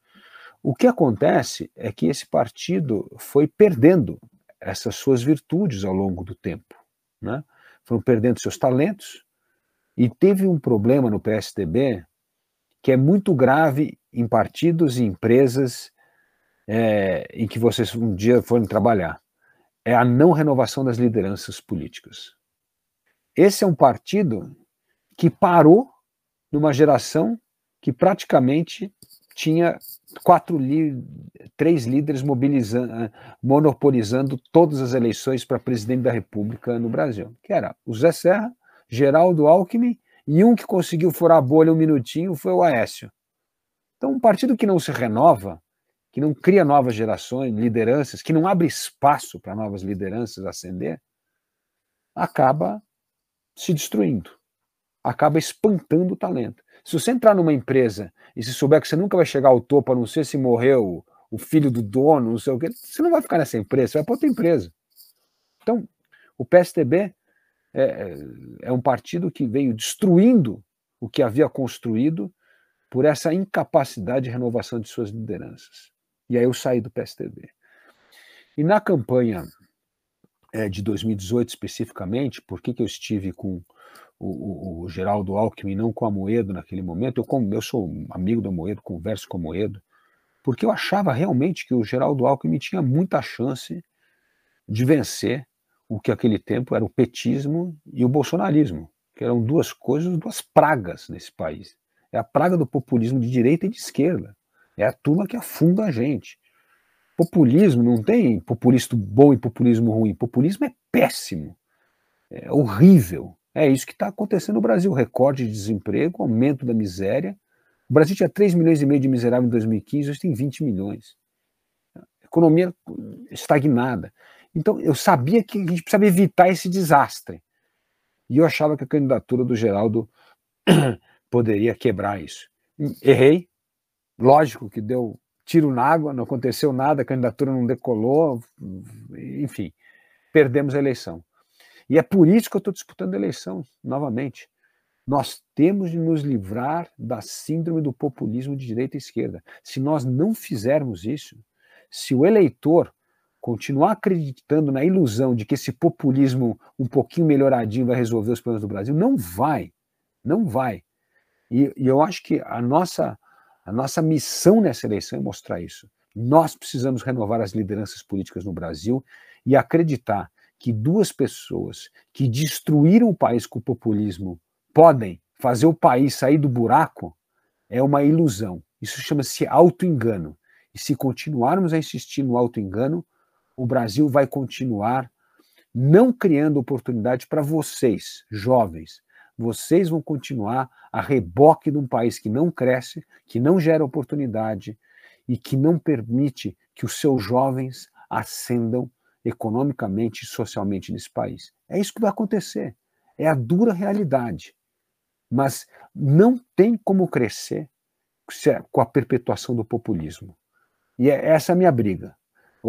O que acontece é que esse partido foi perdendo essas suas virtudes ao longo do tempo. Né? Foram perdendo seus talentos, e teve um problema no PSDB que é muito grave em partidos e empresas é, em que vocês um dia foram trabalhar é a não renovação das lideranças políticas. Esse é um partido que parou numa geração que praticamente tinha quatro três líderes mobilizando, monopolizando todas as eleições para presidente da República no Brasil, que era o Zé Serra, Geraldo Alckmin e um que conseguiu furar a bolha um minutinho foi o Aécio. Então, um partido que não se renova, que não cria novas gerações, lideranças, que não abre espaço para novas lideranças ascender, acaba se destruindo, acaba espantando o talento. Se você entrar numa empresa e se souber que você nunca vai chegar ao topo, a não ser se morreu o filho do dono, não sei o quê, você não vai ficar nessa empresa, você vai para outra empresa. Então, o PSDB é, é um partido que veio destruindo o que havia construído por essa incapacidade de renovação de suas lideranças. E aí eu saí do PSDB. E na campanha é, de 2018 especificamente, por que, eu estive com o, o, o, Geraldo Alckmin, não com a Moedo naquele momento? Eu, eu sou amigo da Moedo, converso com a Moedo, porque eu achava realmente que o Geraldo Alckmin tinha muita chance de vencer o que aquele tempo era o petismo e o bolsonarismo, que eram duas coisas, duas pragas nesse país. É a praga do populismo de direita e de esquerda. É a turma que afunda a gente. Populismo não tem populista bom e populismo ruim. Populismo é péssimo, é horrível. É isso que está acontecendo no Brasil: recorde de desemprego, aumento da miséria. O Brasil tinha 3 milhões e meio de miseráveis em 2015, hoje tem 20 milhões. Economia estagnada. Então, eu sabia que a gente precisava evitar esse desastre. E eu achava que a candidatura do Geraldo poderia quebrar isso. Errei, lógico que deu tiro na água, não aconteceu nada, a candidatura não decolou, enfim, perdemos a eleição. E é por isso que eu estou disputando a eleição novamente. Nós temos de nos livrar da síndrome do populismo de direita e esquerda. Se nós não fizermos isso, se o eleitor continuar acreditando na ilusão de que esse populismo um pouquinho melhoradinho vai resolver os problemas do Brasil, não vai. Não vai. E, e eu acho que a nossa, a nossa missão nessa eleição é mostrar isso. Nós precisamos renovar as lideranças políticas no Brasil e acreditar que duas pessoas que destruíram o país com o populismo podem fazer o país sair do buraco é uma ilusão. Isso chama-se auto-engano. E se continuarmos a insistir no auto-engano, o Brasil vai continuar não criando oportunidade para vocês, jovens, vocês vão continuar a reboque de um país que não cresce, que não gera oportunidade e que não permite que os seus jovens ascendam economicamente e socialmente nesse país. É isso que vai acontecer. É a dura realidade. Mas não tem como crescer com a perpetuação do populismo. E é essa a minha briga.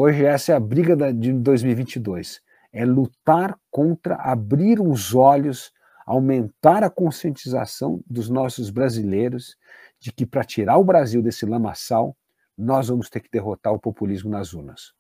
Hoje essa é a briga de 2022. É lutar contra abrir os olhos aumentar a conscientização dos nossos brasileiros de que para tirar o Brasil desse lamaçal, nós vamos ter que derrotar o populismo nas urnas.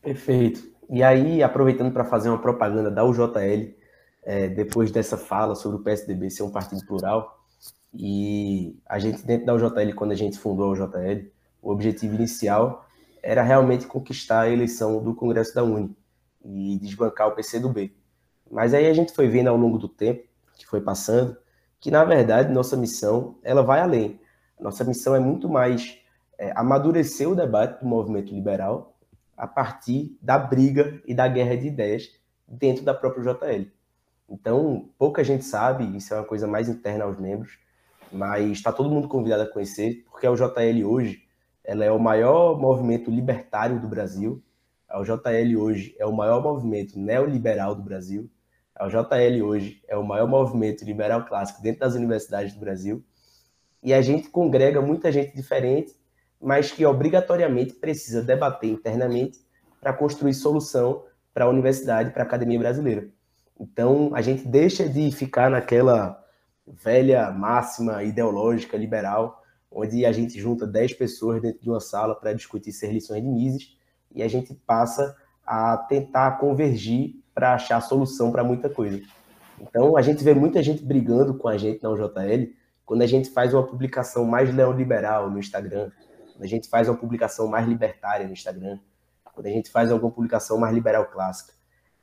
Perfeito. E aí, aproveitando para fazer uma propaganda da UJL, é, depois dessa fala sobre o PSDB ser um partido plural, e a gente, dentro da UJL, quando a gente fundou a UJL, o objetivo inicial era realmente conquistar a eleição do Congresso da Uni e desbancar o PCdoB. Mas aí a gente foi vendo ao longo do tempo que foi passando que na verdade nossa missão ela vai além. Nossa missão é muito mais é, amadurecer o debate do movimento liberal a partir da briga e da guerra de ideias dentro da própria JL. Então, pouca gente sabe, isso é uma coisa mais interna aos membros, mas está todo mundo convidado a conhecer, porque a UJL hoje ela é o maior movimento libertário do Brasil. A UJL hoje é o maior movimento neoliberal do Brasil. O JL hoje é o maior movimento liberal clássico dentro das universidades do Brasil. E a gente congrega muita gente diferente, mas que obrigatoriamente precisa debater internamente para construir solução para a universidade, para a academia brasileira. Então, a gente deixa de ficar naquela velha máxima ideológica liberal, onde a gente junta 10 pessoas dentro de uma sala para discutir ser lições de Mises, e a gente passa a tentar convergir para achar solução para muita coisa. Então, a gente vê muita gente brigando com a gente na UJL quando a gente faz uma publicação mais neoliberal no Instagram, quando a gente faz uma publicação mais libertária no Instagram, quando a gente faz alguma publicação mais liberal clássica.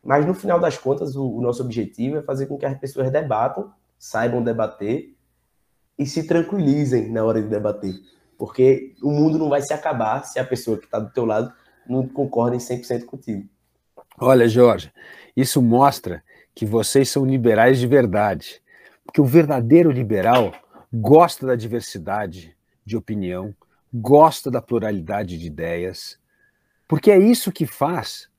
Mas, no final das contas, o, o nosso objetivo é fazer com que as pessoas debatam, saibam debater e se tranquilizem na hora de debater. Porque o mundo não vai se acabar se a pessoa que está do teu lado não concorda em 100% contigo. Olha, Jorge, isso mostra que vocês são liberais de verdade. Porque o verdadeiro liberal gosta da diversidade de opinião, gosta da pluralidade de ideias, porque é isso que faz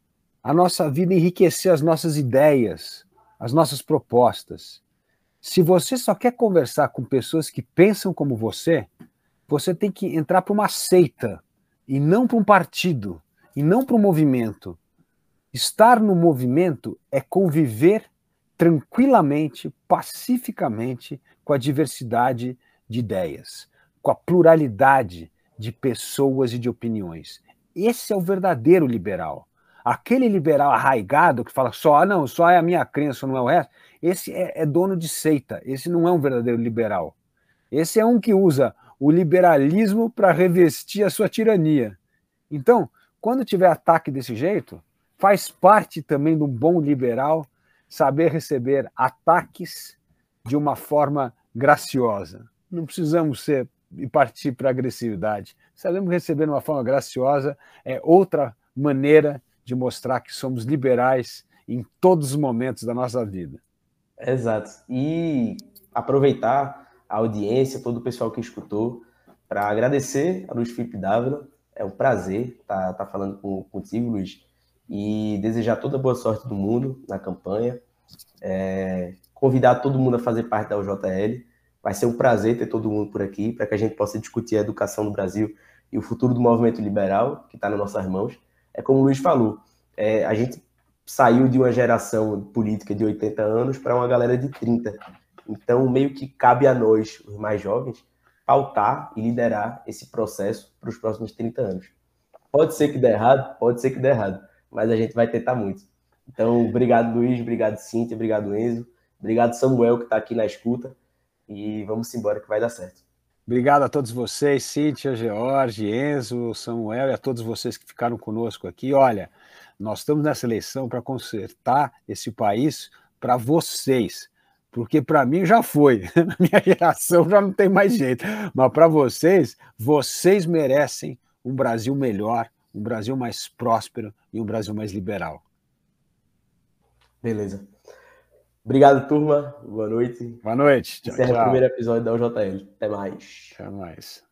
a nossa vida enriquecer as nossas ideias, as nossas propostas. Se você só quer conversar com pessoas que pensam como você, você tem que entrar para uma seita e não para um partido, e não para um movimento. Estar no movimento é conviver tranquilamente, pacificamente com a diversidade de ideias, com a pluralidade de pessoas e de opiniões. Esse é o verdadeiro liberal. Aquele liberal arraigado que fala só, ah, não, só é a minha crença, não é o resto, esse é, é dono de seita, esse não é um verdadeiro liberal. Esse é um que usa o liberalismo para revestir a sua tirania. Então, quando tiver ataque desse jeito, faz parte também de um bom liberal saber receber ataques de uma forma graciosa. Não precisamos ser e partir para a agressividade. Sabemos receber de uma forma graciosa é outra maneira de mostrar que somos liberais em todos os momentos da nossa vida. Exato. E aproveitar a audiência, todo o pessoal que escutou, para agradecer a Luiz Felipe Dávila. É um prazer estar tá, tá falando com, contigo, Luiz, e desejar toda a boa sorte do mundo na campanha. É, convidar todo mundo a fazer parte da UJL. Vai ser um prazer ter todo mundo por aqui, para que a gente possa discutir a educação no Brasil e o futuro do movimento liberal, que está nas nossas mãos. É como o Luiz falou, é, a gente saiu de uma geração política de 80 anos para uma galera de 30. Então, meio que cabe a nós, os mais jovens, pautar e liderar esse processo para os próximos 30 anos. Pode ser que dê errado, pode ser que dê errado, mas a gente vai tentar muito. Então, obrigado, Luiz, obrigado, Cíntia, obrigado, Enzo, obrigado, Samuel, que está aqui na escuta, e vamos embora que vai dar certo. Obrigado a todos vocês, Cíntia, George, Enzo, Samuel e a todos vocês que ficaram conosco aqui. Olha, nós estamos nessa eleição para consertar esse país para vocês porque para mim já foi, na minha geração já não tem mais jeito, mas para vocês, vocês merecem um Brasil melhor, um Brasil mais próspero e um Brasil mais liberal. Beleza. Obrigado, turma. Boa noite. Boa noite. Tchau, Encerra tchau. o primeiro episódio da UJL. Até mais. Até mais.